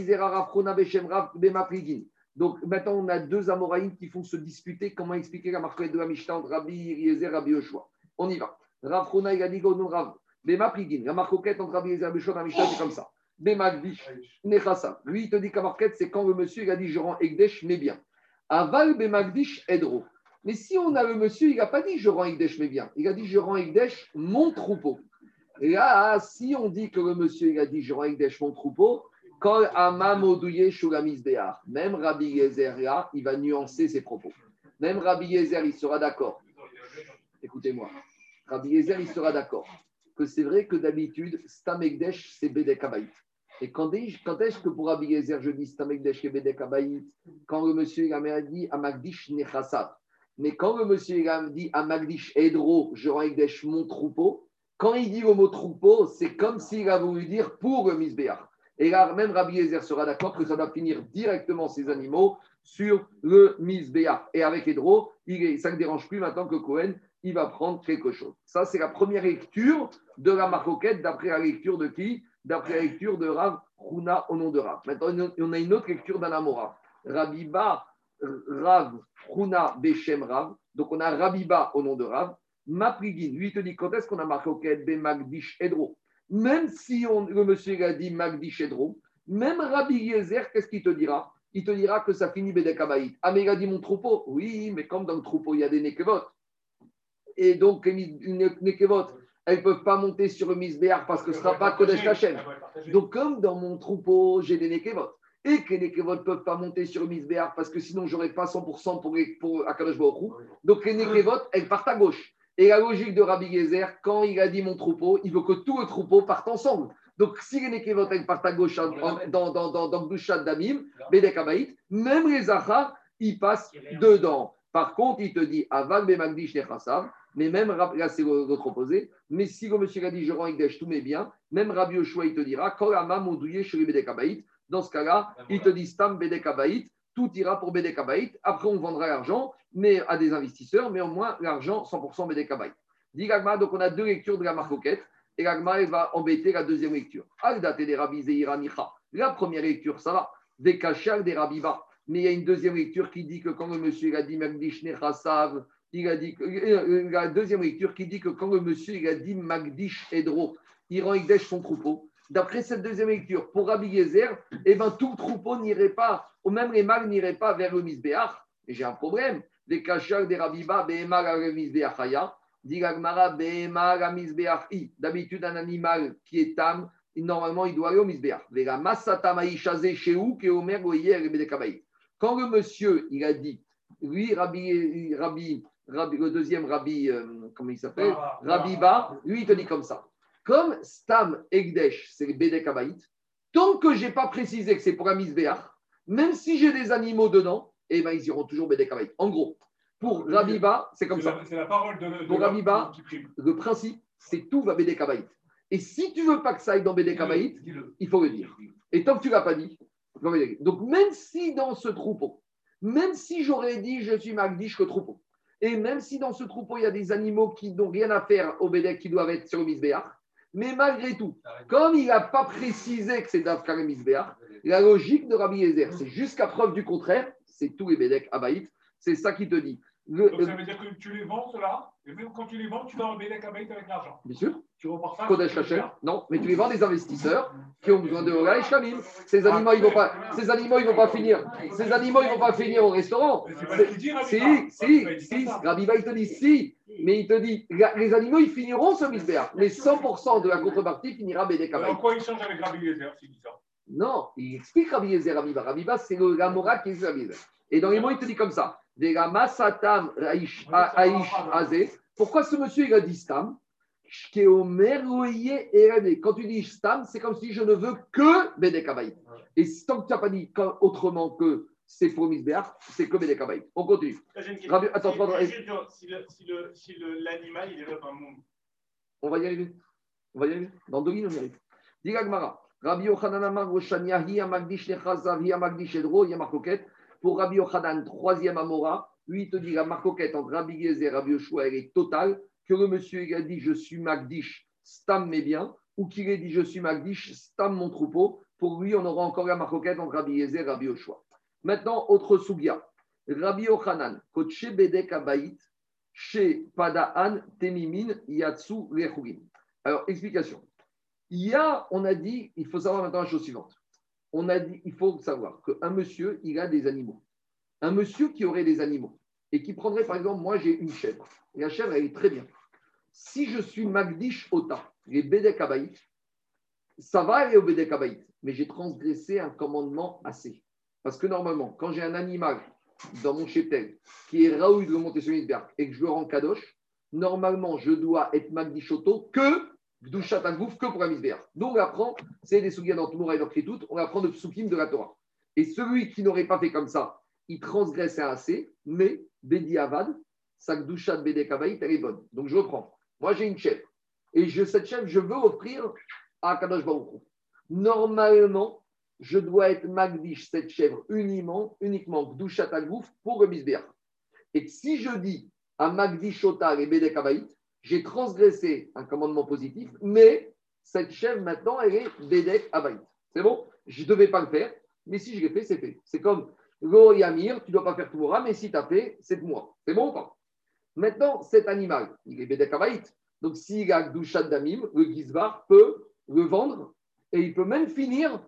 Donc maintenant, on a deux Amoraïm qui font se disputer comment expliquer la marque de la Mishnah entre Rabbi Eliezer et Rabbi Yoshua? On y va. Rafrona il a dit Rav. Bemapligin. La marquette entre Rabbi Eliezer et Rabbi Yoshua dans la Mishnah, c'est comme ça. Bemagdish Nechasa. Lui, il te dit qu'à marquette, c'est quand le monsieur il a dit je rends Egdesh, mais bien. Aval Bemagdish Edro. Mais si on a le monsieur, il n'a pas dit je rends Egdesh, mais bien. Il a dit je rends Egdesh, mon troupeau. Et là, si on dit que le monsieur il a dit je rends Egdesh, mon troupeau, quand Amamodouye Shulamisbéar, même Rabbi Yezer il va nuancer ses propos. Même Rabbi Yezer, il sera d'accord. Écoutez-moi. Rabbi Yezer, il sera d'accord que c'est vrai que d'habitude, Stam Egdesh, c'est Bedek Et quand, quand est-ce que pour Rabbi Yezer, je dis Stam Egdesh et Bedek Quand le monsieur il a dit Amagdish Nechasat. Mais quand le monsieur dit à Magdish Edro, je rends mon troupeau, quand il dit le mot troupeau, c'est comme s'il a voulu dire pour le Misbéach. Et là, même Rabbi Ezer sera d'accord que ça va finir directement ces animaux sur le Misbéach. Et avec Edro, il ça ne dérange plus maintenant que Cohen, il va prendre quelque chose. Ça, c'est la première lecture de la marcoquette d'après la lecture de qui? D'après la lecture de Rav Huna au nom de Rav. Maintenant, on a une autre lecture d'Anamora. Rabbi Ba Rav, Runa, Beshem, Rav. Donc on a Rabiba au nom de Rav. Maprigin, lui, il te dit quand est-ce qu'on a marqué au Be Magdish Edro? Même si on, le monsieur a dit Magdish Edro, même Rabbi Yezer, qu'est-ce qu'il te dira? Il te dira que ça finit Bedekabaït. Ah, mais il a dit mon troupeau. Oui, mais comme dans le troupeau, il y a des Nekevot. Et donc, les Nekevot, elles ne peuvent pas monter sur le Misbéar parce que ce ne sera pas Kodesh Hashem. Donc, comme dans mon troupeau, j'ai des Nekevot. Et que les Nekevot ne peuvent pas monter sur le Misbéar parce que sinon, j'aurais pas 100% pour, pour Akadosh Donc, les Nekevot, elles partent à gauche. Et la logique de Rabbi Gezer, quand il a dit mon troupeau, il veut que tout le troupeau parte ensemble. Donc, si les Nekevot, partent à gauche dans, dans, dans, dans, dans Damim, Bedek même les Zahar, ils passent dedans. Par contre, il te dit, Aval Bemagdish Nechasav, mais même, là c'est l'autre opposé, mais si le monsieur a dit, je rends Ekdesh tous mes biens, même Rabbi Yoshua, il te dira, Kolama Moudouye Shuri Bedek dans ce cas-là, il te dit Stam Bedek tout ira pour Bedek Après, on vendra l'argent mais à des investisseurs, mais au moins l'argent 100% Bedek Dit donc on a deux lectures de la marcoquette, et l'Agma, va embêter la deuxième lecture. Al-Date des Rabbi La première lecture, ça va. Des Kachal des Rabiba. Mais il y a une deuxième lecture qui dit que quand le monsieur il a dit Magdish Nechasav, il a dit euh, la deuxième lecture qui dit que quand le monsieur il a dit Magdish Edro, il rend Igdesh son troupeau. D'après cette deuxième lecture, pour Rabbi Yezer, eh ben, tout le troupeau n'irait pas, ou même les mâles n'iraient pas vers le Misbéach. Et j'ai un problème. Des kachal des Rabiba, Behemar le Misbéachaya, dit Gagmara, Behemar i. D'habitude, un animal qui est tam, normalement, il doit aller au Misbéach. Vera Masata Maïchaze Sheou, Keomer Goyer, Quand le monsieur, il a dit, lui, Rabbi, Rabbi, Rabbi le deuxième Rabbi, euh, comment il s'appelle? Rabbi Ba, lui, il te dit comme ça. Comme Stam Egdesh, c'est Bedek tant que je n'ai pas précisé que c'est pour un misbéach, même si j'ai des animaux dedans, eh ben, ils iront toujours Bedek En gros, pour Rabiba, c'est comme ça. C'est la parole de, Pour Rabiba, le principe, c'est tout va Bedek Et si tu veux pas que ça aille dans Bedek il faut le dire. Et tant que tu ne l'as pas dit, donc même si dans ce troupeau, même si j'aurais dit je suis Magdish que troupeau, et même si dans ce troupeau il y a des animaux qui n'ont rien à faire au Bedek qui doivent être sur le misbéach, mais malgré tout, comme il n'a pas précisé que c'est Davkar la logique de Rabbi Yezer, c'est jusqu'à preuve du contraire, c'est tous les Abaït, c'est ça qui te dit. Donc ça veut dire que tu les vends, cela, et même quand tu les vends, tu vas Bédek Abaït avec l'argent. Bien sûr. Tu repars pas. Kodesh non, mais tu les vends des investisseurs qui ont besoin de Ola et Shamim. Ces animaux, ils vont pas, ces animaux, ils vont pas finir. Ces animaux, ils vont pas finir au restaurant. Si, si, si, Rabbi il te dit si, mais il te dit, les animaux, ils finiront ce misbéa, mais 100% de la contrepartie finira Bédek En quoi il change avec Rabbi Yezer, s'il dit ça? Non, il explique Rabbi Yezer, Rabiba. Rabiba, c'est la Mora qui est Rabbi. Et dans les mots, il te dit comme ça, Azé. Pourquoi ce monsieur, il a dit Stam? Quand tu dis Stam, c'est comme si je ne veux que Bédek Et tant que tu n'as pas dit autrement que c'est pour Misbéach, c'est comme des kabaïs. On continue. Attends, si, si l'animal, il est un monde. On va y arriver. On va y arriver. Dans deux minutes, on y arrive. Dis Gmara. Rabbi Yochanan Amar Roshania, Hi Amagdish Nechazav, Amagdish Edro, Hi Amarkoket. Pour Rabbi Yochanan, troisième Amora, lui, il te dit la marcoquette entre Rabbi Gezer et Rabbi Yoshua, elle est totale. Que le monsieur il a dit je suis Magdish, Stam mes biens, ou qu'il ait dit je suis Magdish, Stam mon troupeau. Pour lui, on aura encore la marcoquette entre Rabbi Gezer et Rabbi Yoshua. Maintenant, autre soubia. Rabbi Yochanan, Koche Bedek Abayit, chez Padaan Temimin Yatsu Lechugim. Alors, explication. Il y a, on a dit, il faut savoir maintenant la chose suivante. On a dit, il faut savoir qu'un monsieur, il a des animaux. Un monsieur qui aurait des animaux et qui prendrait, par exemple, moi j'ai une chèvre. Et la chèvre, elle est très bien. Si je suis Magdish Ota, les Bedek Abayit, ça va aller au Bedek Abayit, mais j'ai transgressé un commandement assez. Parce que normalement, quand j'ai un animal dans mon cheptel qui est Raoul de Isberg et que je le rends Kadosh, normalement, je dois être Magdishoto que Gdushat que pour un Misbéach. Donc, on apprend, c'est des souliers dans Toumora et dans tout, on apprend de Psukim de la Torah. Et celui qui n'aurait pas fait comme ça, il transgresse assez, mais Bedi Avad, sa Gdushat Bede Kabaït, elle est bonne. Donc, je reprends. Moi, j'ai une chèvre. Et je, cette chèvre, je veux offrir à Kadosh Baruch Normalement, je dois être Magdish, cette chèvre, uniquement, uniquement pour le. Et si je dis à Magdish Otar et Bedek j'ai transgressé un commandement positif, mais cette chèvre maintenant, elle est Bedek Abaït. C'est bon? Je ne devais pas le faire, mais si je l'ai fait, c'est fait. C'est comme Go Yamir, tu ne dois pas faire tout Moura, mais si tu as fait, c'est de moi. C'est bon ou pas? Maintenant, cet animal, il est Bedek Abaït. Donc, s'il a Gdushat Damim, le Gizbar peut le vendre et il peut même finir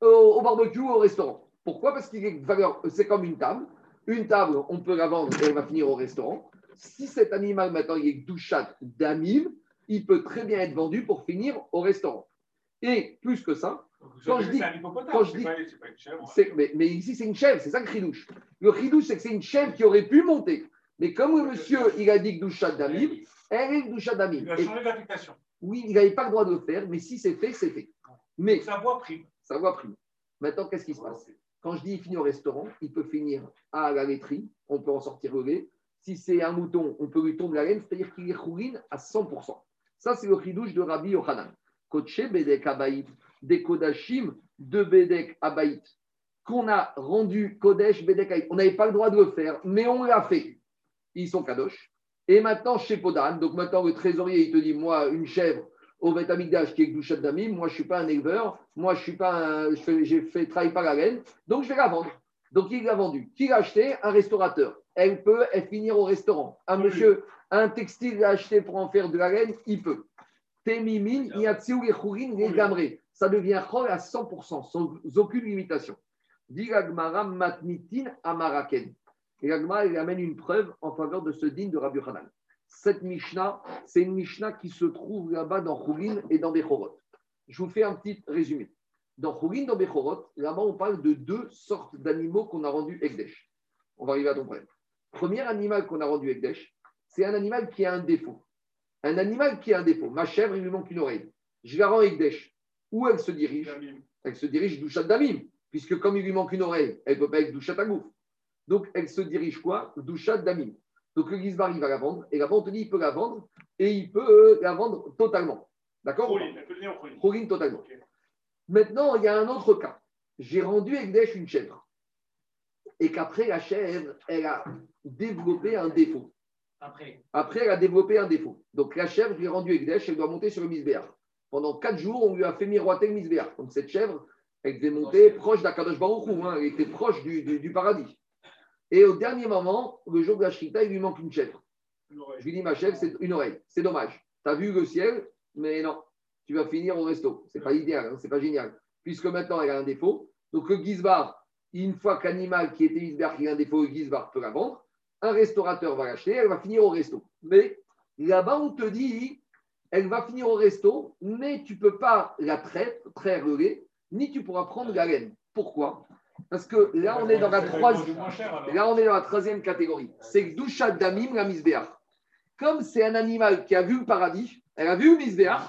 au, barbecue ou au restaurant. Pourquoi? Parce qu'il est c'est comme une table. Une table, on peut la vendre et elle va finir au restaurant. Si cet animal maintenant il est douchat d'amim, il peut très bien être vendu pour finir au restaurant. Et plus que ça, quand je dis. Quand je dis mais, mais, ici, c'est une chèvre, c'est ça le chidouche. Le chidouche, c'est que c'est une chèvre qui aurait pu monter. Mais comme le monsieur, il a dit Gdoucha Damim, elle est Gdoucha Damim. Il a changé d'affectation. Oui, il n'avait pas le droit de le faire, mais si c'est fait, c'est fait. Mais. Sa voix prime. Sa voix prime. Maintenant, qu'est-ce qui se passe Quand je dis il finit au restaurant, il peut finir à la laiterie, on peut en sortir le lait. Si c'est un mouton, on peut lui tomber la laine, c'est-à-dire qu'il est chourine à 100%. Ça, c'est le chidouche de Rabbi Yochanan. Koche Bedek Abaït, des Kodashim de Bedek Abaït, qu'on a rendu Kodesh Bedek Abaït. On n'avait pas le droit de le faire, mais on l'a fait. Ils sont Kadosh. Et maintenant, chez Podan, donc maintenant le trésorier, il te dit Moi, une chèvre au Betamikdash qui est Gdushat Damim, moi, je ne suis pas un éleveur, moi, je suis pas un. J'ai fait travailler par la laine, donc je vais la vendre. Donc, il l'a vendu. Qui l'a acheté? Un restaurateur. Elle peut elle finir au restaurant. Un monsieur, un textile l'a acheté pour en faire de la laine, il peut. Temimin, les Ça devient chol à 100%, sans aucune limitation. Diragmara matnitin amaraken. Et l'agma, il amène une preuve en faveur de ce digne de Rabbi Hanan. Cette Mishnah, c'est une Mishnah qui se trouve là-bas dans Choulin et dans Bechorot. Je vous fais un petit résumé. Dans Choulin, dans Bechorot, là-bas, on parle de deux sortes d'animaux qu'on a rendus Ekdesh. On va arriver à ton problème. Premier animal qu'on a rendu Ekdesh, c'est un animal qui a un défaut. Un animal qui a un défaut. Ma chèvre, il lui manque une oreille. Je la rends Ekdesh. Où elle se dirige? Elle se dirige Douchat Damim, puisque comme il lui manque une oreille, elle ne peut pas être Douchat Agouf. Donc, elle se dirige quoi? Douchat Damim. Donc, le Gizbar, il va la vendre. Et là-bas, on te dit, il peut la vendre. Et il peut euh, la vendre totalement. D'accord? Totalement. Maintenant, il y a un autre cas. J'ai rendu Ekdesh une chèvre. Et qu'après, la chèvre, elle a développé un défaut. Après. Après, elle a développé un défaut. Donc, la chèvre, je lui ai rendu Ekdesh, elle doit monter sur le misbéar. Pendant quatre jours, on lui a fait miroiter le misbéar. Donc, cette chèvre, elle devait monter proche d'Akadosh Baruch hein, elle était proche du paradis. Et au dernier moment, le jour de la Shrita, il lui manque une chèvre. Je lui dis, ma chèvre, c'est une oreille. C'est dommage. Tu as vu le ciel, mais non, tu vas finir au resto. C'est pas idéal, hein, c'est pas génial. Puisque maintenant, elle a un défaut. Donc, le Gizbar, une fois qu'animal qui était Gizbar qui a un défaut, le Gizbar peut la vendre. Un restaurateur va l'acheter, elle va finir au resto. Mais là-bas, on te dit, elle va finir au resto, mais tu ne peux pas la traire, traire le lait, ni tu pourras prendre la laine. Pourquoi? Parce que là, on est dans la troisième, là, on est dans la troisième catégorie. C'est Doucha Damim, la misbéach. Comme c'est un animal qui a vu le paradis, elle a vu le misbéach,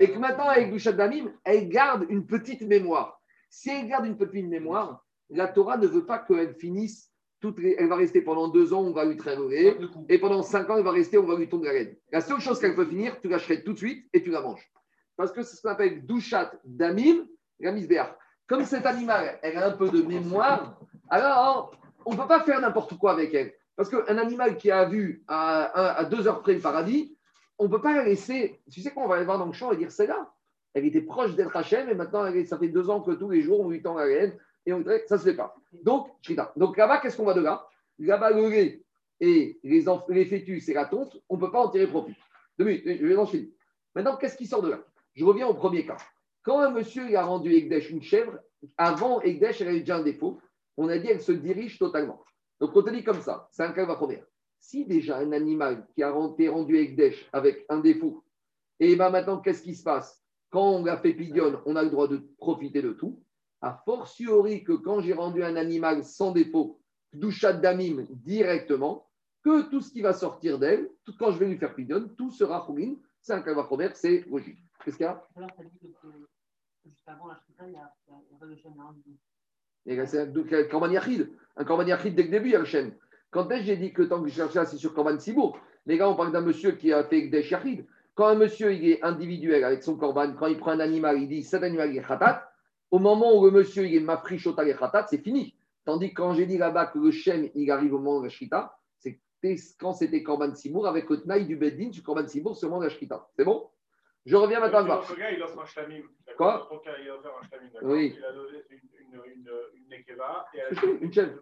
et que maintenant, avec Doucha Damim, elle garde une petite mémoire. Si elle garde une petite mémoire, la Torah ne veut pas qu'elle finisse toutes elle va rester pendant deux ans, on va lui traiter, et pendant cinq ans, elle va rester, on va lui tomber la laine. La seule chose qu'elle peut finir, tu l'achètes tout de suite et tu la manges. Parce que c'est ce qu'on appelle Douchat Damim, la misbéach. Comme cet animal, elle a un peu de mémoire, alors on ne peut pas faire n'importe quoi avec elle. Parce qu'un animal qui a vu à, deux heures près le paradis, on ne peut pas la laisser. Tu sais quoi, on va aller voir dans le champ et dire c'est là. Elle était proche d'être Hachem et maintenant ça fait deux ans que tous les jours on lui tend la laine et on dirait ça ne se fait pas. Donc, Donc là-bas, qu'est-ce qu'on va de là? Là-bas, le lait et les, les fœtus et la tonte, on ne peut pas en tirer profit. Deux minutes, je vais enchaîner. Maintenant, qu'est-ce qui sort de là? Je reviens au premier cas. Quand un monsieur a rendu Egdesh une chèvre, avant Egdesh, elle avait déjà un défaut. On a dit qu'elle se dirige totalement. Donc, on te dit comme ça, c'est un cas première. Si déjà un animal qui a été rendu Egdesh avec un défaut, et bien maintenant, qu'est-ce qui se passe? Quand on l'a fait pidion, on a le droit de profiter de tout. A fortiori que quand j'ai rendu un animal sans défaut, douchat damim directement, que tout ce qui va sortir d'elle, quand je vais lui faire pidion, tout sera choulin. C'est un première, c'est logique. Qu'est-ce qu'il y a? Juste avant la il y a, le chêne. C'est un Korban Yachid. Un Korban Yachid, dès le début, il y a le chêne. Quand est-ce j'ai dit que tant que je cherchais, c'est sur Korban Sibour? Les gars, on parle d'un monsieur qui a fait des Yachid. Quand un monsieur il est individuel avec son Korban, quand il prend un animal, il dit cet animal est khatat, au moment où le monsieur il est mafri shota et khatat, c'est fini. Tandis que quand j'ai dit là-bas que le chêne il arrive au moment de la c'est quand c'était Korban Sibour avec le Tnaï du Beddin sur Korban Sibour, c'est au moment de la Shrita. C'est bon? Je reviens maintenant voir. Le gars, il offre un shlamim. Quoi? Il a offert un shlamim. Oui. Il a donné une, une, une, une nekeva. Et elle a, une chèvre.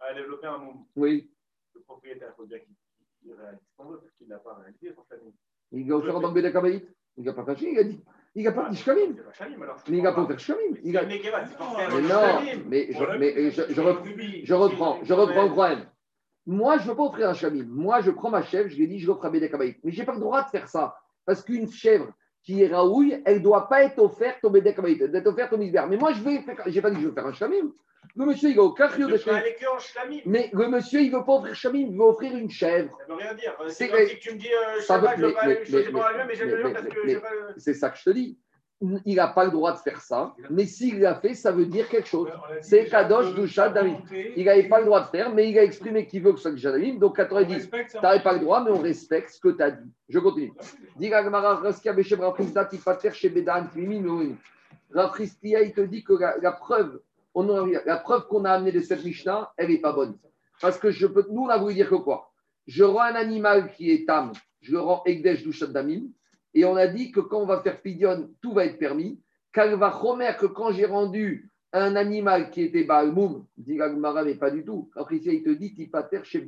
A développé un moum. Oui. Le propriétaire, il faut bien qu'il réalise son veut, parce qu'il n'a pas réalisé son shlamim. Il a offert dans le Bédakabaït. Il n'a pas fait il a dit. Il n'a pas dit shlamim. Mais il n'a pas fait shlamim. Il a. Non, mais je reprends. Je reprends le problème. Moi, je ne veux pas offrir un shlamim. Moi, je prends ma chèvre, je lui ai dit, je l'offre à Bédakabaït. Mais je n'ai pas le droit de faire ça. Parce qu'une chèvre qui est Raoui, elle ne doit pas être offerte au Bédek elle doit être offerte au Misber. Mais moi, je vais faire, j'ai pas dit que je veux faire un Shamim. Le monsieur, il va au Kachio de. Mais le monsieur, il ne veut pas offrir Shamim, il veut offrir une chèvre. Ça ne veut rien dire. C'est comme si tu me dis, euh, je sais pas, je veux pas, je sais pas, mais j'aime le parce que je C'est ça que je te dis il n'a pas le droit de faire ça, mais s'il l'a fait, ça veut dire quelque chose. C'est Kadosh Dusha David. Il n'avait pas le droit de faire, mais il a exprimé qu'il veut que ce soit David. Donc 90, tu n'avais pas le droit, mais on respecte ce que tu as dit. Je continue. Dis Rafristia, il te dit que la, preuve, la preuve qu'on a amenée de cette Mishnah, elle n'est pas bonne. Parce que je peux, nous, on a voulu dire que quoi? Je rends un animal qui est tam, je le rends Egdesh Dusha Damim et on a dit que quand on va faire pidion, tout va être permis. va Chomer, que quand j'ai rendu un animal qui était Baalmoum, dit mais pas du tout. Après, il te dit, Tipater chez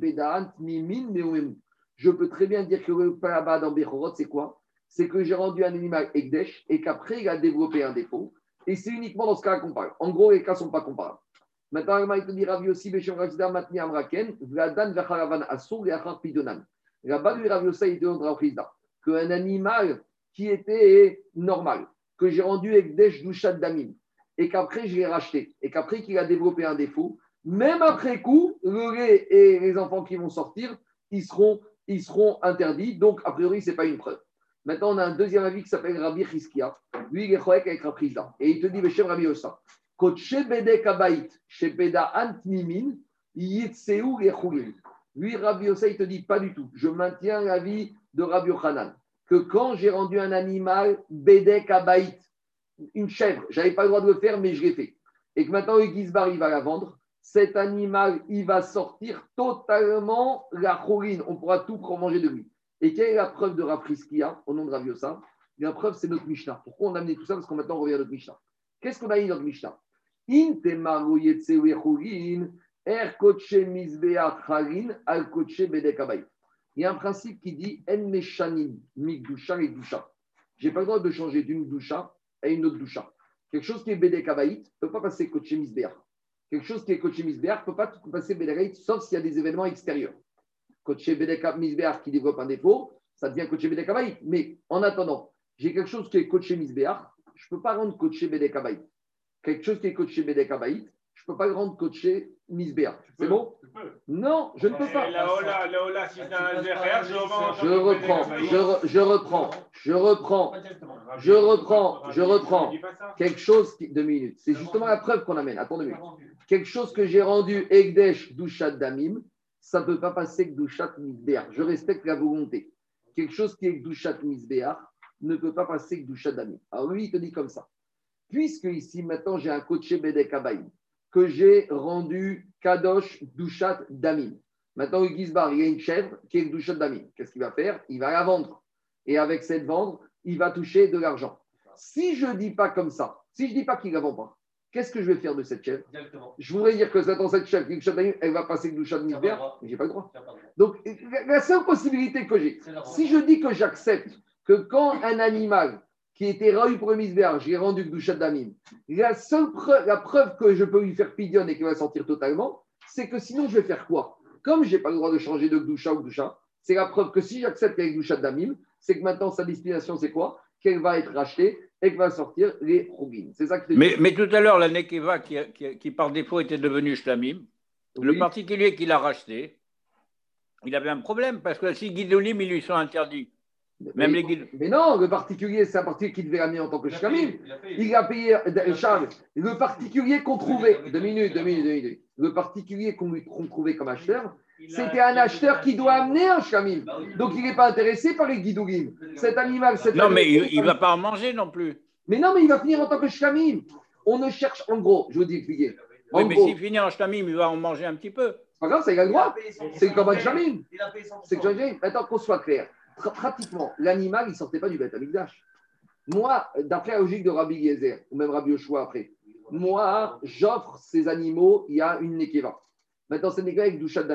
Mimin, Je peux très bien dire que le Palaba dans Bechorot, c'est quoi? C'est que j'ai rendu un animal Ekdesh et qu'après, il a développé un défaut. Et c'est uniquement dans ce cas qu'on parle. En gros, les cas ne sont pas comparables. Maintenant, il te dit Ravi aussi, Rajda, Matni Amraken, Vladan, Pidonan. Là-bas, lui, Ravi aussi, il qu'un animal qui était normal, que j'ai rendu avec des Douchat Damim, et qu'après je l'ai racheté, et qu'après qu'il a développé un défaut, même après coup, le lait et les enfants qui vont sortir, ils seront, ils seront interdits. Donc, a priori, ce n'est pas une preuve. Maintenant, on a un deuxième avis qui s'appelle Rabbi Chizkia. Lui, il est choek avec Raprizda. Et il te dit, chez Rabbi Ossa, Lui, Rabbi Ossa, il te dit pas du tout. Je maintiens l'avis de Rabbi Yochanan que quand j'ai rendu un animal Bedek Abaït, une chèvre, je n'avais pas le droit de le faire, mais je l'ai fait, et que maintenant le Gizbar, il va la vendre, cet animal, il va sortir totalement la chorine. On pourra tout manger de lui. Et quelle est la preuve de Rafriskia au nom de Raviosa La preuve, c'est notre Mishnah. Pourquoi on a amené tout ça? Parce qu'on maintenant on revient à notre Mishnah. Qu'est-ce qu'on a dit dans notre Mishnah? Er bedek il y a un principe qui dit En meshanim, mikdusha et dusha. Je n'ai pas le droit de changer d'une doucha à une autre doucha. Quelque chose qui est kabaït ne peut pas passer misbéach. Quelque chose qui est coaché misbéach ne peut pas passer bédé sauf s'il y a des événements extérieurs. Coaché bédé misbéach qui développe un défaut, ça devient coaché bédé kabaït. Mais en attendant, j'ai quelque chose qui est coaché misbéach, je ne peux pas rendre coaché bédé kabaït. Quelque chose qui est coaché bédé kabaït, je ne peux pas rendre coaché Misbéa. C'est bon? Non, je ne peux pas. Je reprends, je, reprends, je reprends, je reprends, je reprends. Quelque chose qui. Deux minutes. C'est justement la preuve qu'on amène. Attends deux minutes. Quelque chose que j'ai rendu Egdesh Douchat Damim, ça ne peut pas passer que Douchat Misbéa. Je respecte la volonté. Quelque chose qui est Douchat Misbéa ne peut pas passer que Douchat Damim. Alors lui, il te dit comme ça. Puisque ici, maintenant, j'ai un coaché Bedek Abaïm que j'ai rendu Kadosh Douchat Damim. Maintenant, Gizbar, il y a une chèvre qui est Douchat Damim. Qu'est-ce qu'il va faire? Il va la vendre. Et avec cette vente, il va toucher de l'argent. Si je ne dis pas comme ça, si je ne dis pas qu'il ne la vend pas, qu'est-ce que je vais faire de cette chèvre Je voudrais dire que dans cette chèvre, elle va passer Douchat Damim, mais je n'ai pas le droit. Donc, la seule possibilité que j'ai, si je dis que j'accepte que quand un animal qui était Raoui pour le j'ai rendu Gdushat Damim. La seule preuve, la preuve que je peux lui faire pidion et qu'il va sortir totalement, c'est que sinon je vais faire quoi? Comme je n'ai pas le droit de changer de Gdusha ou Gdusha, c'est la preuve que si j'accepte avec Gdushat Damim, c'est que maintenant sa destination c'est quoi? Qu'elle va être rachetée et qu'elle va sortir les Rougin. C'est ça que mais, mais, tout à l'heure, la Nekeva qui, qui, par défaut était devenue Shlamim, le particulier qui l'a racheté, il avait un problème parce que si Guidolim, ils lui sont interdits. Même les guides. Mais non, le particulier, c'est un particulier qui devait ramener en tant que shkamim. Il a payé, Charles, le particulier qu'on trouvait, deux minutes, deux minutes, deux minutes, le particulier qu'on trouvait comme acheteur, c'était un acheteur qui doit amener un shkamim. Bah Donc il n'est pas intéressé par les guidourim. Cet animal, cet Non, mais il ne va pas en manger non plus. Mais non, mais il va finir en tant que shkamim. On ne cherche, en gros, je vous dis expliquer. Oui, mais s'il finit en shkamim, il va en manger un petit peu. C'est pas grave, ça il a le droit. C'est comme un shkamim. C'est que Maintenant qu'on soit clair pratiquement, l'animal, il ne sortait pas du Amikdash. Moi, d'après la logique de Rabbi Yezer, ou même Rabbi Yoshua après, moi, j'offre ces animaux, il y a une Nekeva. Maintenant, c'est Nekeva avec Douchat.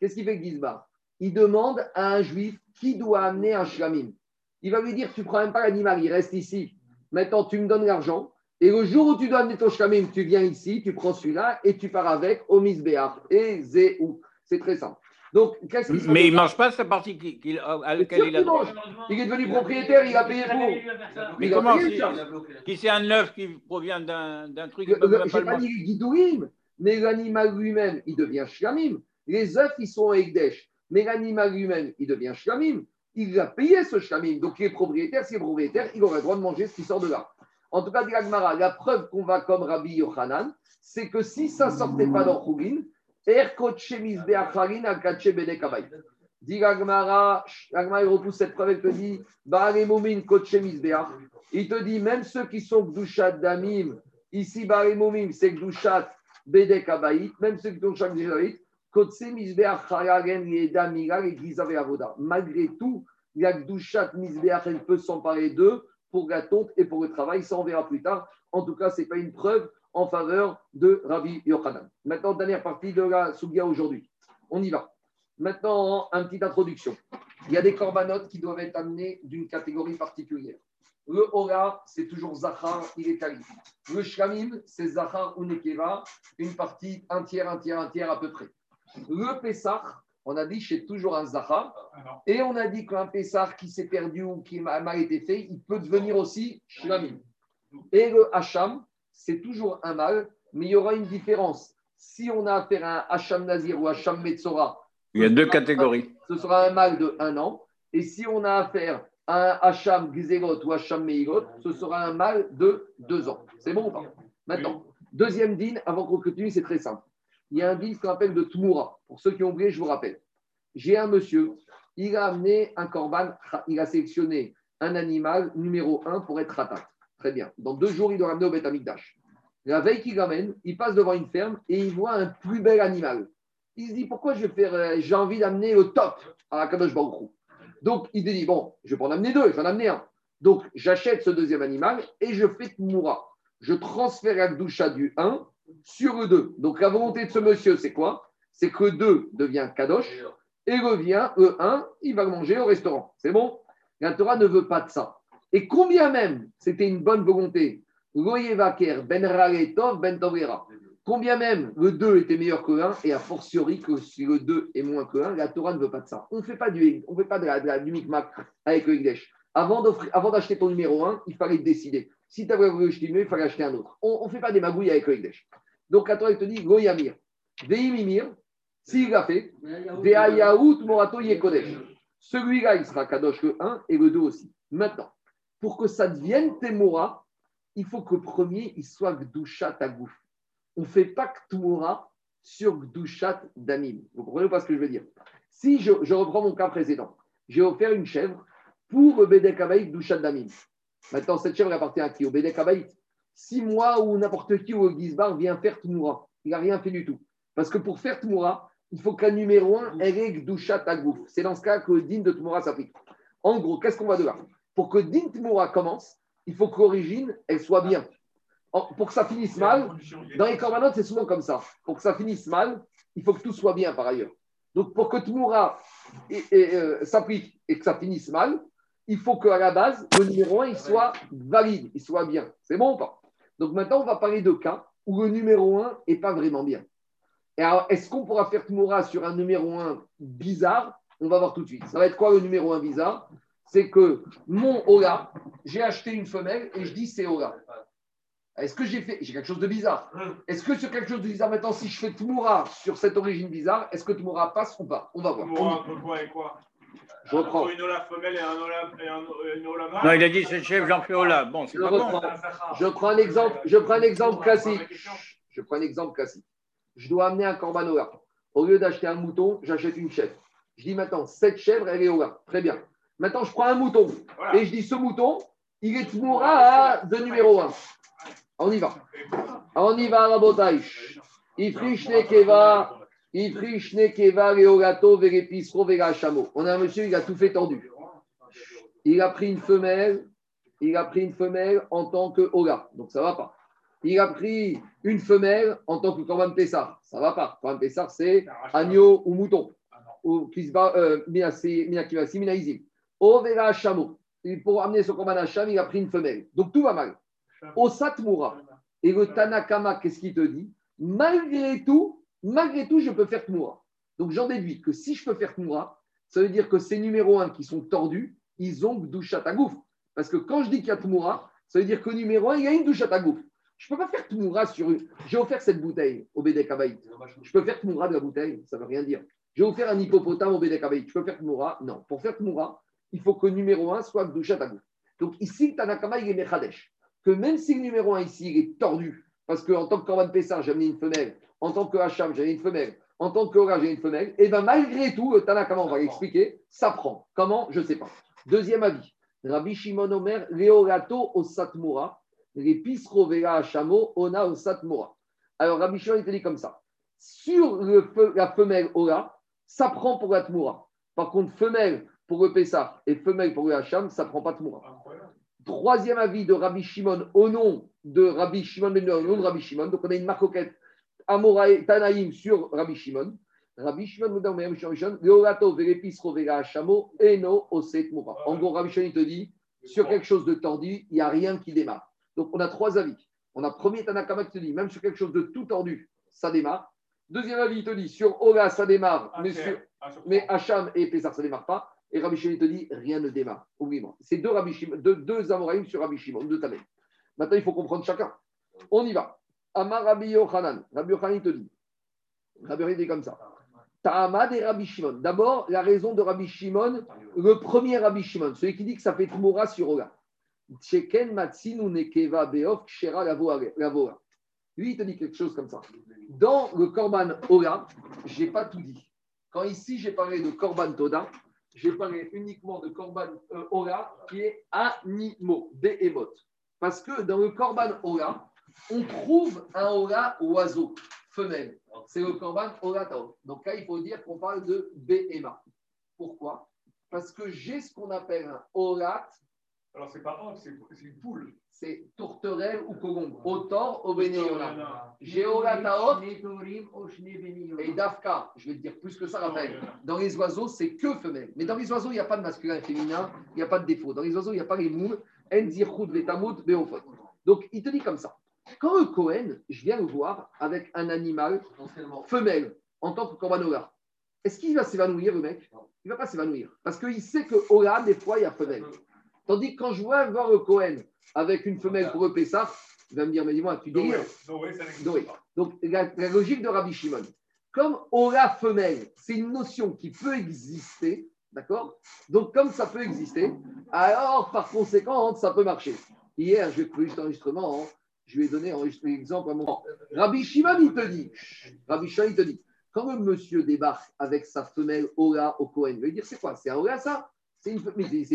Qu'est-ce qu'il fait Gizbar? Il demande à un juif qui doit amener un shlamim. Il va lui dire Tu ne prends même pas l'animal, il reste ici. Maintenant, tu me donnes l'argent. Et le jour où tu dois amener ton shlamim, tu viens ici, tu prends celui-là et tu pars avec au Misbéach et Zéou. C'est très simple. Donc, Mais il ne mange pas sa partie qu'il, à laquelle il a. Il est devenu propriétaire, il a payé pour. Mais comment si, c'est un œuf qui provient d'un, truc Je n'ai pas dit guidouim, mais l'animal lui-même, il devient shlamim. Les œufs, ils sont Ekdesh. Mais l'animal lui-même, il devient shlamim. Il a payé ce shlamim. Donc, il est propriétaire. S'il est propriétaire, il aurait le droit de manger ce qui sort de là. En tout cas, dit la preuve qu'on va comme Rabbi Yochanan, c'est que si ça ne sortait pas dans Chougin, Er Dit Gagmara, il repousse cette preuve, il te dit, il te dit, même ceux qui sont Gdushat Damim, ici Barimomim, c'est Gdushat Bedek Abayit, même ceux qui sont Gdushat Malgré tout, il y a Gdushat Misbeach, elle peut s'emparer d'eux pour la tonte et pour le travail, ça on verra plus tard. En tout cas, ce n'est pas une preuve en faveur de Rabbi Yochanan. Maintenant, dernière partie de la Sugia aujourd'hui. On y va. Maintenant, une petite introduction. Il y a des corbanotes qui doivent être amenés d'une catégorie particulière. Le Hora, c'est toujours Zachar, il est qualifié. Le Shlamim, c'est Zachar ou Nekeva, une partie, un tiers, un tiers, un tiers à peu près. Le Pessah, on a dit c'est toujours un Zachar. Et on a dit qu'un Pessah qui s'est perdu ou qui a mal été fait, il peut devenir aussi Shlamim. Et le Hacham, c'est toujours un mâle, mais il y aura une différence. Si on a affaire à un Hacham Nazir ou Hacham Metzora, il y a deux catégories. Ce sera un mâle de un an. Et si on a affaire à un Hacham Gizerot ou Hacham Meigot, ce sera un mâle de deux ans. C'est bon ou pas? Maintenant, deuxième din, avant qu'on continue, c'est très simple. Il y a un din qu'on appelle de Tmoura. Pour ceux qui ont oublié, je vous rappelle. J'ai un monsieur, il a amené un corban, il a sélectionné un animal numéro un pour être ratat. Très bien. Dans deux jours, il doit ramener au Beth Amikdash. La veille qu'il ramène, il passe devant une ferme et il voit un plus bel animal. Il se dit pourquoi je vais faire, euh, j'ai envie d'amener le top à Kadosh Donc il dit bon, je vais pas en amener deux, je vais en amener un. Donc j'achète ce deuxième animal et je fais Tmoura. Je transfère la doucha du 1 sur le 2. Donc la volonté de ce monsieur, c'est quoi? C'est que le 2 devient Kadosh et revient, le 1, il va manger au restaurant. C'est bon? La Torah ne veut pas de ça. Et combien même c'était une bonne volonté, ben ben Combien même le 2 était meilleur que 1 et a fortiori que si le 2 est moins que 1, la Torah ne veut pas de ça. On ne fait pas du, on fait pas de la, de la, du micmac avec le. Avant d'acheter ton numéro 1, il fallait décider. Si tu avais voulu acheter mieux, il fallait acheter un autre. On ne fait pas des magouilles avec le Higdesh. Donc la Torah te dit Goyamir, Veimimir, s'il l'a fait, Veayaout Morato Yekodesh. Celui-là, il sera Kadosh le 1 et le 2 aussi. Maintenant, pour que ça devienne Temora, il faut que le premier, il soit Gdushat Agouf. On ne fait pas Ktumora sur Gdushat Damim. Vous comprenez pas ce que je veux dire? Si je, reprends mon cas précédent, j'ai offert une chèvre pour le Bedek Gdushat Damim. Maintenant, cette chèvre appartient à qui? Au Bedek Abaït. Si moi ou n'importe qui au Gizbar vient faire Tmoura, il n'a rien fait du tout. Parce que pour faire Tmoura, il faut qu'un numéro 1 ait Gdushat Agouf. C'est dans ce cas que le din de Tmoura s'applique. En gros, qu'est-ce qu'on va de là? Pour que Din Tmoura commence, il faut que l'origine, elle soit bien. Pour que ça finisse mal, dans les corbanotes, c'est souvent comme ça. Pour que ça finisse mal, il faut que tout soit bien par ailleurs. Donc, pour que Tmoura euh, s'applique et que ça finisse mal, il faut qu'à la base, le numéro 1, il soit valide, il soit bien. C'est bon ou pas? Donc, maintenant, on va parler de cas où le numéro 1 n'est pas vraiment bien. Et alors, est-ce qu'on pourra faire Tmoura sur un numéro 1 bizarre? On va voir tout de suite. Ça va être quoi le numéro 1 bizarre? C'est que mon Ola, j'ai acheté une femelle et je dis c'est Ola. Est-ce que j'ai fait. J'ai quelque chose de bizarre? Est-ce que c'est quelque chose de bizarre maintenant, si je fais Tmoura sur cette origine bizarre, est-ce que Tmoura passe ou pas? On va voir. Tmoura quoi et quoi? Je reprends. Une Ola femelle et un Ola, et un, une Ola mâle. Non, il a dit c'est chef, j'en fais Ola. Bon, c'est pas bon. Je prends un exemple, je prends un exemple classique. Je prends un exemple classique. Je dois amener un corban Ola. Au lieu d'acheter un mouton, j'achète une chèvre. Je dis maintenant, cette chèvre, elle est Ola. Très bien. Maintenant, je prends un mouton et je dis ce mouton, il est Tmoura de numéro 1. On y va. On y va, Rabotai. Ifrishne Keva, Ifrishne Keva. On a un monsieur, il a tout fait tendu. Il a pris une femelle, il a pris une femelle en tant que Oga. Donc ça ne va pas. Il a pris une femelle en tant que Korban Pessar. Ça ne va pas. Korban Pessar, c'est agneau ou mouton. Ou Kisba, Minaizim. Overa Shamo. Pour amener son combat Hacham, il a pris une femelle. Donc tout va mal. Au Satmura. Et le Tanakama, qu'est-ce qu'il te dit? Malgré tout, malgré tout, je peux faire Tmoura. Donc j'en déduis que si je peux faire Tmoura, ça veut dire que ces numéros 1 qui sont tordus, ils ont gouffre. Parce que quand je dis qu'il y a Tmoura, ça veut dire que numéro 1, il y a une gouffre. Je ne peux pas faire Tmoura sur une. J'ai offert cette bouteille au Bédek Je peux faire Tmoura de la bouteille, ça ne veut rien dire. J'ai offert un hippopotame au Bédek Je peux faire Tmoura? Non. Pour faire Tmoura, il faut que numéro 1 soit gouffre. Donc ici, Tanakama, il est Mechadesh. Que même si le numéro 1 ici, il est tordu, parce qu'en tant que Corban Pessar, j'ai amené une femelle, en tant que Hacham, j'ai une femelle, en tant que Ora, j'ai une femelle, et bien malgré tout, le Tanakama, on va l'expliquer, ça prend. Comment? Je ne sais pas. Deuxième avis. Rabbi Shimon Omer, Leorato au Satmura, les Pisrovera Hachamo, Ona au Satmura. Alors Rabbi Shimon, il te dit comme ça. Sur le, la femelle Ora, ça prend pour la Tmoura. Par contre, femelle pour le Pessah et femelle pour le Hacham, ça ne prend pas Tmoura. Troisième avis de Rabbi Shimon au nom de Rabbi Shimon, au nom de Rabbi Shimon. Donc on a une marcoquette Amoraï Tanaïm sur Rabbi Shimon. Rabbi Shimon, Leorato, Velepis, Vega, Shamo, Eno, Oset, Moura. En gros, Rabbi Shimon, il te dit, sur quelque chose de tordu, il n'y a rien qui démarre. Donc, on a trois avis. On a premier Tanakama qui te dit, même sur quelque chose de tout tordu, ça démarre. Deuxième avis, il te dit, sur Ola, ça démarre, mais, sur, mais Hacham et Pesach, ça ne démarre pas. Et Rabbi Shimon, il te dit, rien ne démarre. Oublie-moi. C'est deux, Rabbi Shimon, deux, deux Amoraïm sur Rabbi Shimon, deux Tanem. Maintenant, il faut comprendre chacun. On y va. Amar Rabbi Yochanan. Rabbi te dit. Rabbi dit comme ça. Et Rabbi Shimon. D'abord, la raison de Rabbi Shimon, le premier Rabbi Shimon, celui qui dit que ça fait Tmoura sur Ola. Cheken Matsinu Nekeva Beof Kshera Lavoa. Lui, il te dit quelque chose comme ça. Dans le Korban Ola, je n'ai pas tout dit. Quand ici, j'ai parlé de Korban Toda, j'ai parlé uniquement de Korban euh, Ola qui est animaux, Behemoth. Parce que dans le Korban Ola, on trouve un Ola oiseau, femelle. C'est le Korban Oratao. Donc là, il faut dire qu'on parle de BMA. Pourquoi? Parce que j'ai ce qu'on appelle un Orat. Alors, c'est pas un, c'est une poule. C'est tourterelle ou colombe. Autor au Bénéona. J'ai Orataot et Dafka. Je vais te dire plus que ça, Raphaël. Dans les oiseaux, c'est que femelle. Mais dans les oiseaux, il n'y a pas de masculin et féminin. Il n'y a pas de défaut. Dans les oiseaux, il n'y a pas les moules. Donc, il te dit comme ça. Quand le Cohen, je viens le voir avec un animal femelle en tant que Korban est-ce qu'il va s'évanouir, le mec? Il ne va pas s'évanouir. Parce qu'il sait que Ola, des fois, il y a femelle. Tandis que quand je vois voir le Cohen avec une femelle pour le ça, il va me dire, mais dis-moi, tu délires? Donc, la, la, logique de Rabbi Shimon, comme Ola femelle, c'est une notion qui peut exister, d'accord? Donc, comme ça peut exister, alors, par conséquent, ça peut marcher. Hier, j'ai pris juste enregistrement, hein. Je lui ai donné un exemple à mon. Rabbi Shimon, il te dit, Rabbi Shimon, il te dit, quand le monsieur débarque avec sa femelle Ola au Cohen, il va dire c'est quoi? C'est un Ola ça? C'est une,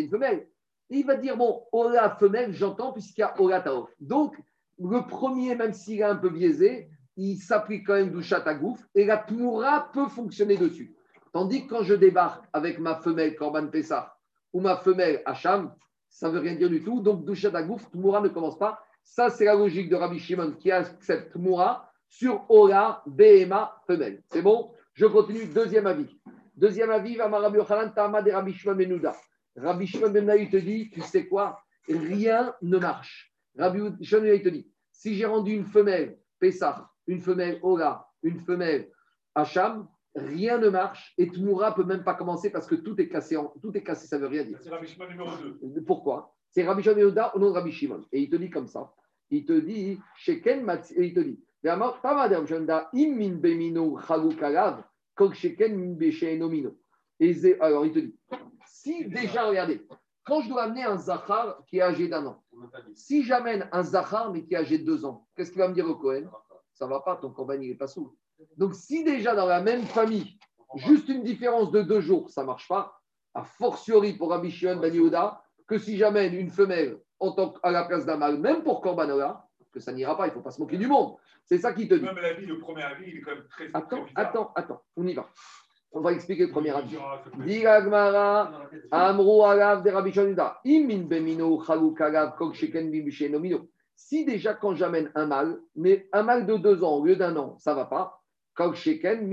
femelle. il va dire bon, Ola femelle, j'entends puisqu'il y a Ola Taof. Donc, le premier, même s'il est un peu biaisé, il s'applique quand même du chat à gouffre et la Tmoura peut fonctionner dessus. Tandis que quand je débarque avec ma femelle Corban Pessah ou ma femelle Hacham, ça ne veut rien dire du tout. Donc, Douchat à gouffre, Tmoura ne commence pas. Ça, c'est la logique de Rabbi Shimon qui accepte Moura sur Ola, Behema, femelle. C'est bon? Je continue. Deuxième avis. Deuxième avis, va Rabbi Yochanan, Tama de Rabbi Shimon Benouda. Rabbi Shimon Benouda, il te dit, tu sais quoi? Rien ne marche. Rabbi Shimon il te dit, si j'ai rendu une femelle Pessah, une femelle Ola, une femelle Hacham, rien ne marche et Tmoura peut même pas commencer parce que tout est cassé. En, tout est cassé, ça veut rien dire. C'est Rabbi Shimon numéro 2. Pourquoi? C'est Rabbi Shimon Yehuda au nom de Rabbi Shimon. Et il te dit comme ça. Il te dit, Sheken et il te dit, alors il te dit, si déjà, regardez, quand je dois amener un Zachar qui est âgé d'un an, si j'amène un Zachar mais qui est âgé de deux ans, qu'est-ce qu'il va me dire au Cohen Ça ne va pas, ton corban il n'est pas sourd. Donc si déjà dans la même famille, juste une différence de deux jours, ça ne marche pas, a fortiori pour Rabbi Shimon Ben Yehuda, que si j'amène une femelle en tant à la place d'un mâle, même pour Corbanola, que ça n'ira pas, il ne faut pas se moquer du monde. C'est ça qui te dit. Même le premier avis, il est quand même très. Attends, attends, attends, on y va. On va expliquer le premier avis. Si déjà quand j'amène un mâle, mais un mâle de deux ans au lieu d'un an, ça ne va pas. Quand j'amène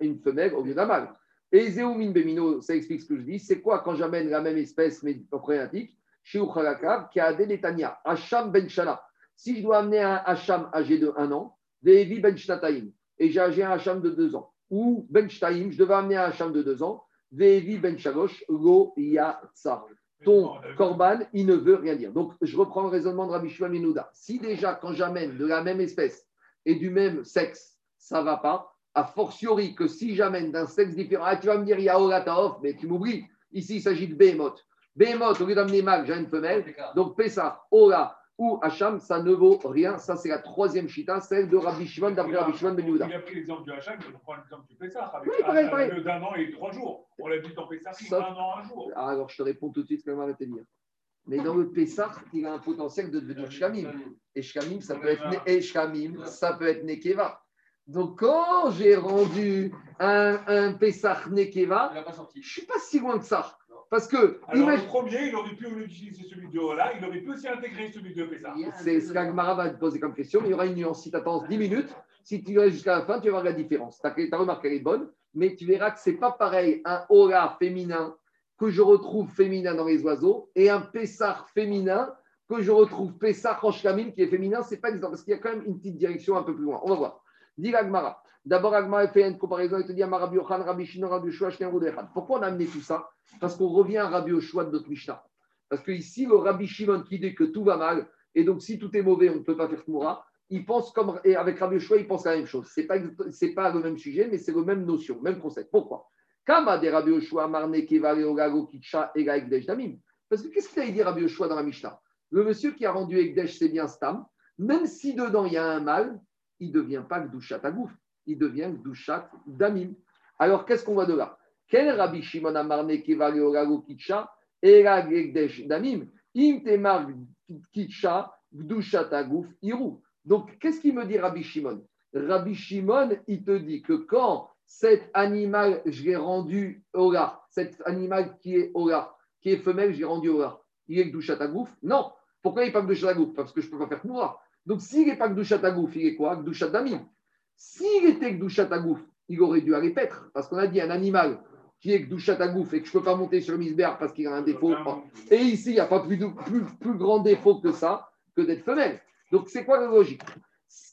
une femelle au lieu d'un mâle. Et Zéoumin Bemino, ça explique ce que je dis. C'est quoi quand j'amène la même espèce, mais problématique? Chez Uchalakav, qui a des Netanya, Hacham Ben Shana. Si je dois amener un Hacham âgé de 1 an, Devi Ben Shnataim, et j'ai un Hacham de 2 ans, ou Ben Shtaim, je devais amener un Hacham de deux ans, Vevi Ben Shalosh, Lo Yatsa. Ton Korban, il ne veut rien dire. Donc, je reprends le raisonnement de Rabbi Shimon Minouda. Si déjà, quand j'amène de la même espèce et du même sexe, ça ne va pas, a fortiori que si j'amène d'un sexe différent, ah, tu vas me dire, il y a Orataof, mais tu m'oublies. Ici, il s'agit de Behemoth. Behemoth, au lieu d'amener mâle, j'ai une femelle. Donc, Pessah, Ora ou Hacham, ça ne vaut rien. Ça, c'est la troisième chita, celle de Rabbi Shimon, d'après Rabbi Shimon Ben Yehuda. Il a pris l'exemple du Hacham, je prends l'exemple du Pessah. Avec oui, pareil, pareil. D'un an et trois jours. On l'a dit dans Pessah, c'est un an, un jour. Ah, alors, je te réponds tout de suite ce qu'elle va te dire. Mais dans le Pessah, il a un potentiel de devenir Shkamim. Et Shkamim, ça peut être, et Shkamim, ça peut être Nekeva. Donc, quand j'ai rendu un, un Pessah Nekeva, je ne suis pas si loin que ça. Parce que. Alors, le premier, il aurait pu utiliser celui de Ola, il aurait pu aussi intégrer celui de Pessah. C'est ce qu'Agmara va te poser comme question, mais il y aura une nuance. Si tu attends 10 minutes, si tu restes jusqu'à la fin, tu vas voir la différence. Tu as, remarqué qu'elle est bonne, mais tu verras que ce n'est pas pareil un Ola féminin que je retrouve féminin dans les oiseaux et un Pessah féminin que je retrouve Pessah Roche qui est féminin. C'est pas exemple, parce qu'il y a quand même une petite direction un peu plus loin. On va voir. Dis Agmara. D'abord, Agmara fait une comparaison et te dit Rabbi Yochan, Rabbi Shino, Rabbi Yoshua, Pourquoi on a amené tout ça? Parce qu'on revient à Rabbi Yoshua de notre Mishnah. Parce que ici, le Rabbi Shimon qui dit que tout va mal, et donc si tout est mauvais, on ne peut pas faire Tmoura, il pense comme. Et avec Rabbi Yoshua, il pense la même chose. Ce n'est pas, pas le même sujet, mais c'est la même notion, même concept. Pourquoi? Kama Rabbi Yoshua, Marne, Kitcha. Parce que qu'est-ce qu'il a dit Rabbi Yoshua dans la Mishnah? Le monsieur qui a rendu Ekdesh, c'est bien Stam. Même si dedans il y a un mal, il ne devient pas Gdushat Agouf, il devient Gdushat Damim. Alors qu'est-ce qu'on voit de là? Quel Rabbi Shimon Amarne Kevale Orago Kitcha Era Gdushat Damim Im Temar Kitcha Gdushat Agouf Iru. Donc qu'est-ce qu'il me dit Rabbi Shimon? Rabbi Shimon, il te dit que quand cet animal, je l'ai rendu Ora, cet animal qui est Ora, qui est femelle, j'ai rendu Ora, il est Gdushat Agouf Non. Pourquoi il n'est pas Gdushat Agouf Parce que je ne peux pas faire Moura. Donc, s'il n'est pas Gdushat Agouf, il est quoi? Gdushat Damim. S'il était Gdushat Agouf, il aurait dû aller paître. Parce qu'on a dit un animal qui est Gdushat Agouf et que je ne peux pas monter sur le misbère parce qu'il a un défaut. Et ici, il n'y a pas plus, plus, plus, grand défaut que ça, que d'être femelle. Donc, c'est quoi la logique?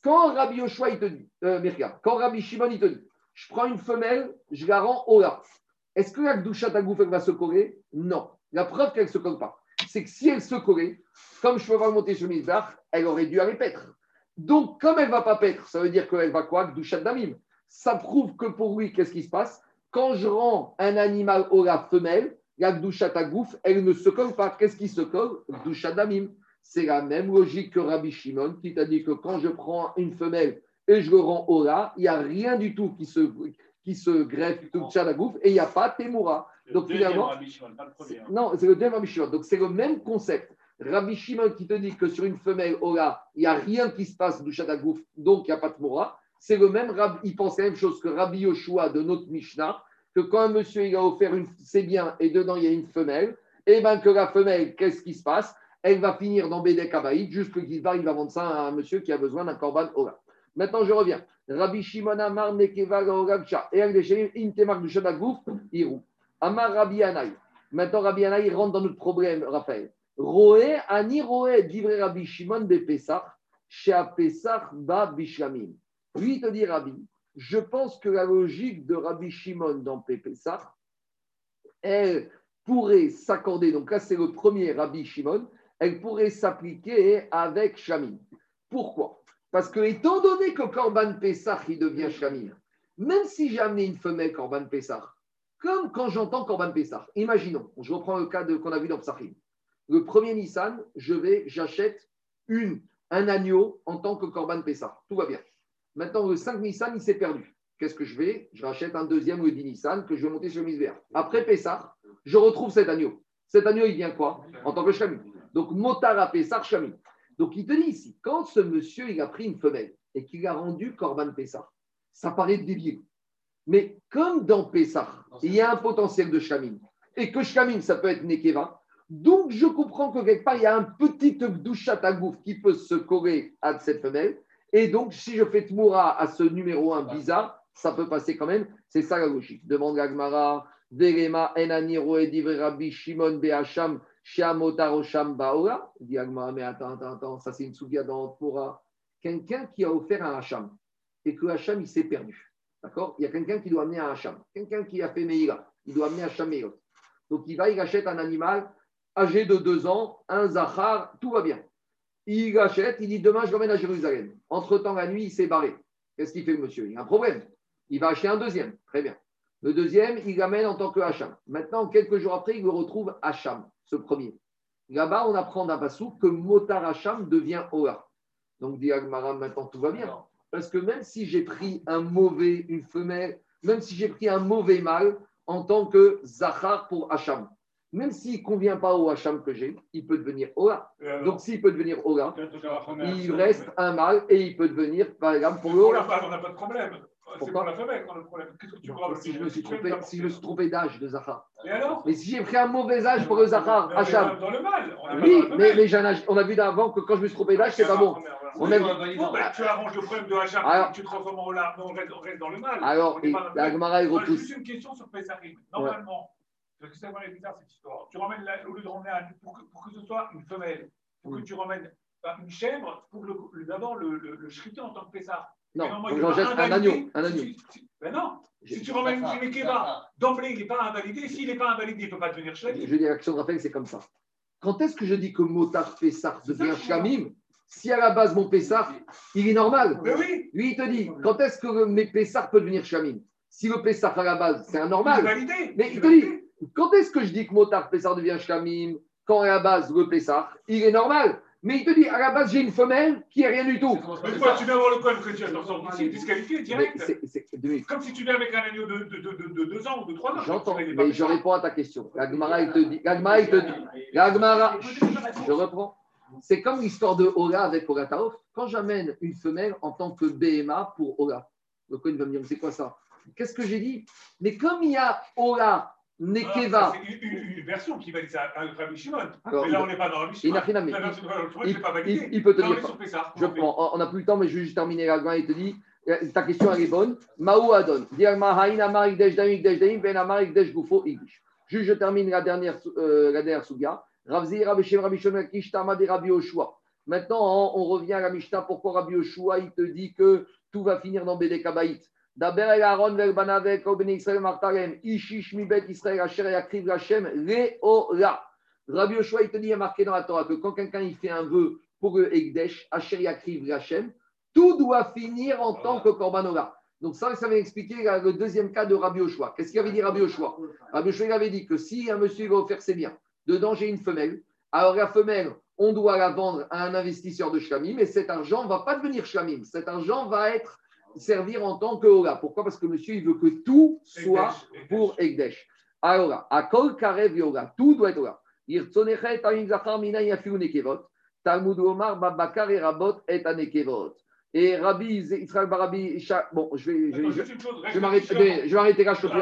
Quand Rabbi Yoshua, il te dit, euh, quand Rabbi Shimon, il te dit, je prends une femelle, je la rends Ola. Est-ce que la Gdushat Agouf, elle va se coller? Non. La preuve qu'elle ne se colle pas, c'est que si elle se collait, comme je ne peux pas monter sur misbère, elle aurait dû aller paître. Donc, comme elle ne va pas paître, ça veut dire qu'elle va quoi Gdushat Damim. Ça prouve que pour lui, qu'est-ce qui se passe? Quand je rends un animal au la femelle, la Gdushat Agouf, elle ne se colle pas. Qu'est-ce qui se colle? Gdushat Damim. C'est la même logique que Rabbi Shimon qui t'a dit que quand je prends une femelle et je le rends Ora, il n'y a rien du tout qui se, qui se greffe tout Agouf et il n'y a pas Temura. Donc finalement, hein. non, c'est le deuxième Rabbi Shimon. Donc c'est le même concept. Rabbi Shimon qui te dit que sur une femelle Ola, il n'y a rien qui se passe du Shadagouf, donc il n'y a pas de Mora, c'est le même, il pense la même chose que Rabbi Yoshua de notre Mishnah, que quand un monsieur il a offert une, c'est bien et dedans il y a une femelle, et eh bien que la femelle, qu'est-ce qui se passe? Elle va finir dans Bédek Kabaïd, juste que il va vendre ça à un monsieur qui a besoin d'un korban Ola. Maintenant je reviens. Rabbi Shimon Amar Nekeva et Intemak du Shadagouf, Irou. Amar Rabbi Anaï. Maintenant Rabbi Anaï rentre dans notre problème, Raphaël. Roé, ani roé, divré Rabbi Shimon de Pesach, chez Pesach ba Bishlamim. Lui, il te dit Rabbi, je pense que la logique de Rabbi Shimon dans Pesach, elle pourrait s'accorder, donc là c'est le premier Rabbi Shimon, elle pourrait s'appliquer avec Shamim. Pourquoi? Parce que étant donné que Korban Pesach, il devient Shamim, même si j'ai amené une femelle Korban Pesach, comme quand j'entends Korban Pesach, imaginons, je reprends le cas qu'on a vu dans Psachim, le premier Nissan, je vais, j'achète une, un agneau en tant que Corban Pessah. Tout va bien. Maintenant, le 5 Nissan, il s'est perdu. Qu'est-ce que je vais Je rachète un deuxième, le 10 Nissan, que je vais monter sur Misbéa. Après Pessah, je retrouve cet agneau. Cet agneau, il vient quoi? En tant que Chami. Donc, Motara Pessah, Chami. Donc, il te dit ici, quand ce monsieur, il a pris une femelle et qu'il a rendu Corban Pessah, ça paraît dévié. Mais comme dans Pessah, il y a un potentiel de Chamim, et que Chamim, ça peut être Nekeva, donc, je comprends que quelque part, il y a un petit douchat à gouffre qui peut se coller à cette femelle. Et donc, si je fais Tmoura à ce numéro 1 bizarre, ça peut passer quand même. C'est ça la logique. Demande Gagmara, Verema, Enani, Roedivre, Rabbi, Shimon, Beacham, Shiamotarosham, Baora. Dit Gagmara, mais attends, attends, attends, ça c'est une souga dans Tmoura. Quelqu'un qui a offert un Hacham et que Hacham, il s'est perdu. D'accord? Il y a quelqu'un qui doit amener un Hacham. Quelqu'un qui a fait Meïla. Il doit amener un Hacham Meïlot. Donc il va, il achète un animal âgé de deux ans, un Zahar, tout va bien. Il achète, il dit demain je l'emmène à Jérusalem. Entre-temps, la nuit, il s'est barré. Qu'est-ce qu'il fait monsieur? Il a un problème. Il va acheter un deuxième. Très bien. Le deuxième, il l'amène en tant que Hacham. Maintenant, quelques jours après, il le retrouve Hacham, ce premier. Là-bas, on apprend d'un que Motar Hacham devient Ola. Donc, dit Agmara, maintenant tout va bien. Parce que même si j'ai pris un mauvais, une femelle, même si j'ai pris un mauvais mâle en tant que Zahar pour Hacham, même s'il ne convient pas au Hacham que j'ai, il peut devenir Ola. Donc, s'il peut devenir Ola, il reste un mâle et il peut devenir, par exemple, pour le Ola. On n'a pas de problème. C'est pour la femelle qu'on a le problème. Qu'est-ce que tu crois si, je me suis trompé, si je me suis trompé d'âge de Zahar. Et alors Mais si j'ai pris un mauvais âge pour le Zahar, Hacham. Dans le mal. Oui, mais, mais âge, on a vu d'avant que quand je me suis trompé d'âge, c'est pas bon. On bah, tu arranges le problème de Hacham, alors, tu te transformes en mais on reste, on reste dans le mal. Alors, la Gemara est repousse. Juste une question sur Pesarim. Normalement, parce que c'est vraiment bizarre cette histoire. Tu ramènes, au lieu de ramener un, pour, que, pour que ce soit une femelle, pour que tu ramènes une chèvre, pour d'abord le, le, en tant que Pessah. Non, j'en jette un agneau. Un agneau. Ben non, si tu ramènes une Ekeba, d'emblée, il n'est pas invalidé. S'il n'est pas invalidé, il ne peut pas devenir shlamim. Je dis l'action de rappel, c'est comme ça. Quand est-ce que je dis que Motar Pessah devient shlamim si à la base mon Pessah, il est normal. Mais oui. Lui, il te dit, quand est-ce que mes Pessah peut devenir shlamim Si le Pessah à la base, c'est un normal. Validé. Mais il te dit, quand est-ce que je dis que Motar Pessah devient shlamim Quand à la base, le Pessah, il est normal. Mais il te dit, à la base, j'ai une femelle qui est rien du tout. Mais quoi, tu viens voir le code que tu as dans disqualifié direct. Comme si tu viens avec un agneau de, de, de, de, deux ans ou de trois ans. J'entends, mais je réponds à ta question. L'Agmara, il te dit, l'Agmara, il te dit, l'Agmara, je reprends. C'est comme l'histoire de Ola avec Ola Taof. Quand j'amène une femelle en tant que BMA pour Ola, le coin va me dire, c'est quoi ça? Qu'est-ce que j'ai dit? Mais comme il y a Ola Nekeva. c'est une, version qui valide ça Rabbi Shimon. Mais là, on n'est pas dans Rabbi Shimon. Il, il, il, il peut te dire. Je prends. On n'a plus le temps, mais je vais juste terminer la main et te dis. Ta question, elle est bonne. Maou Adon. Juste, je termine la dernière, euh, la dernière souga. Ravzi, Rabbi Shem, Rabbi Shimon, Kishtama, des Rabbi Oshua. Maintenant, on revient à la Mishnah. Pourquoi Rabbi Oshua, il te dit que tout va finir dans Bédé Kabaït Daber el Aaron vel banavek Israël martarem ishish Israël asher yakriv Hashem le'ola. Rabbi Yoshua il te dit il y a marqué dans la Torah que quand quelqu'un il fait un vœu pour le Ekdesh asher yakriv Hashem, tout doit finir en tant que korban ola. Donc ça, ça va expliquer le deuxième cas de Rabbi Yoshua. Qu'est-ce qu'il avait dit Rabbi Yoshua? Rabbi Yoshua avait dit que si un monsieur va offrir ses biens, dedans j'ai une femelle, alors la femelle, on doit la vendre à un investisseur de shlamim, et cet argent ne va pas devenir shlamim. Cet argent va être servir en tant que Ola. Pourquoi? Parce que monsieur, il veut que tout soit pour Egdesh. Alors, à Kol Karev Yoga, tout doit être Ola. Talmud Omar Babakar et Rabot et Anekevot. Et Rabbi Israël Barabi, bon, je vais, je, je, je, je m'arrêter là, je peux plus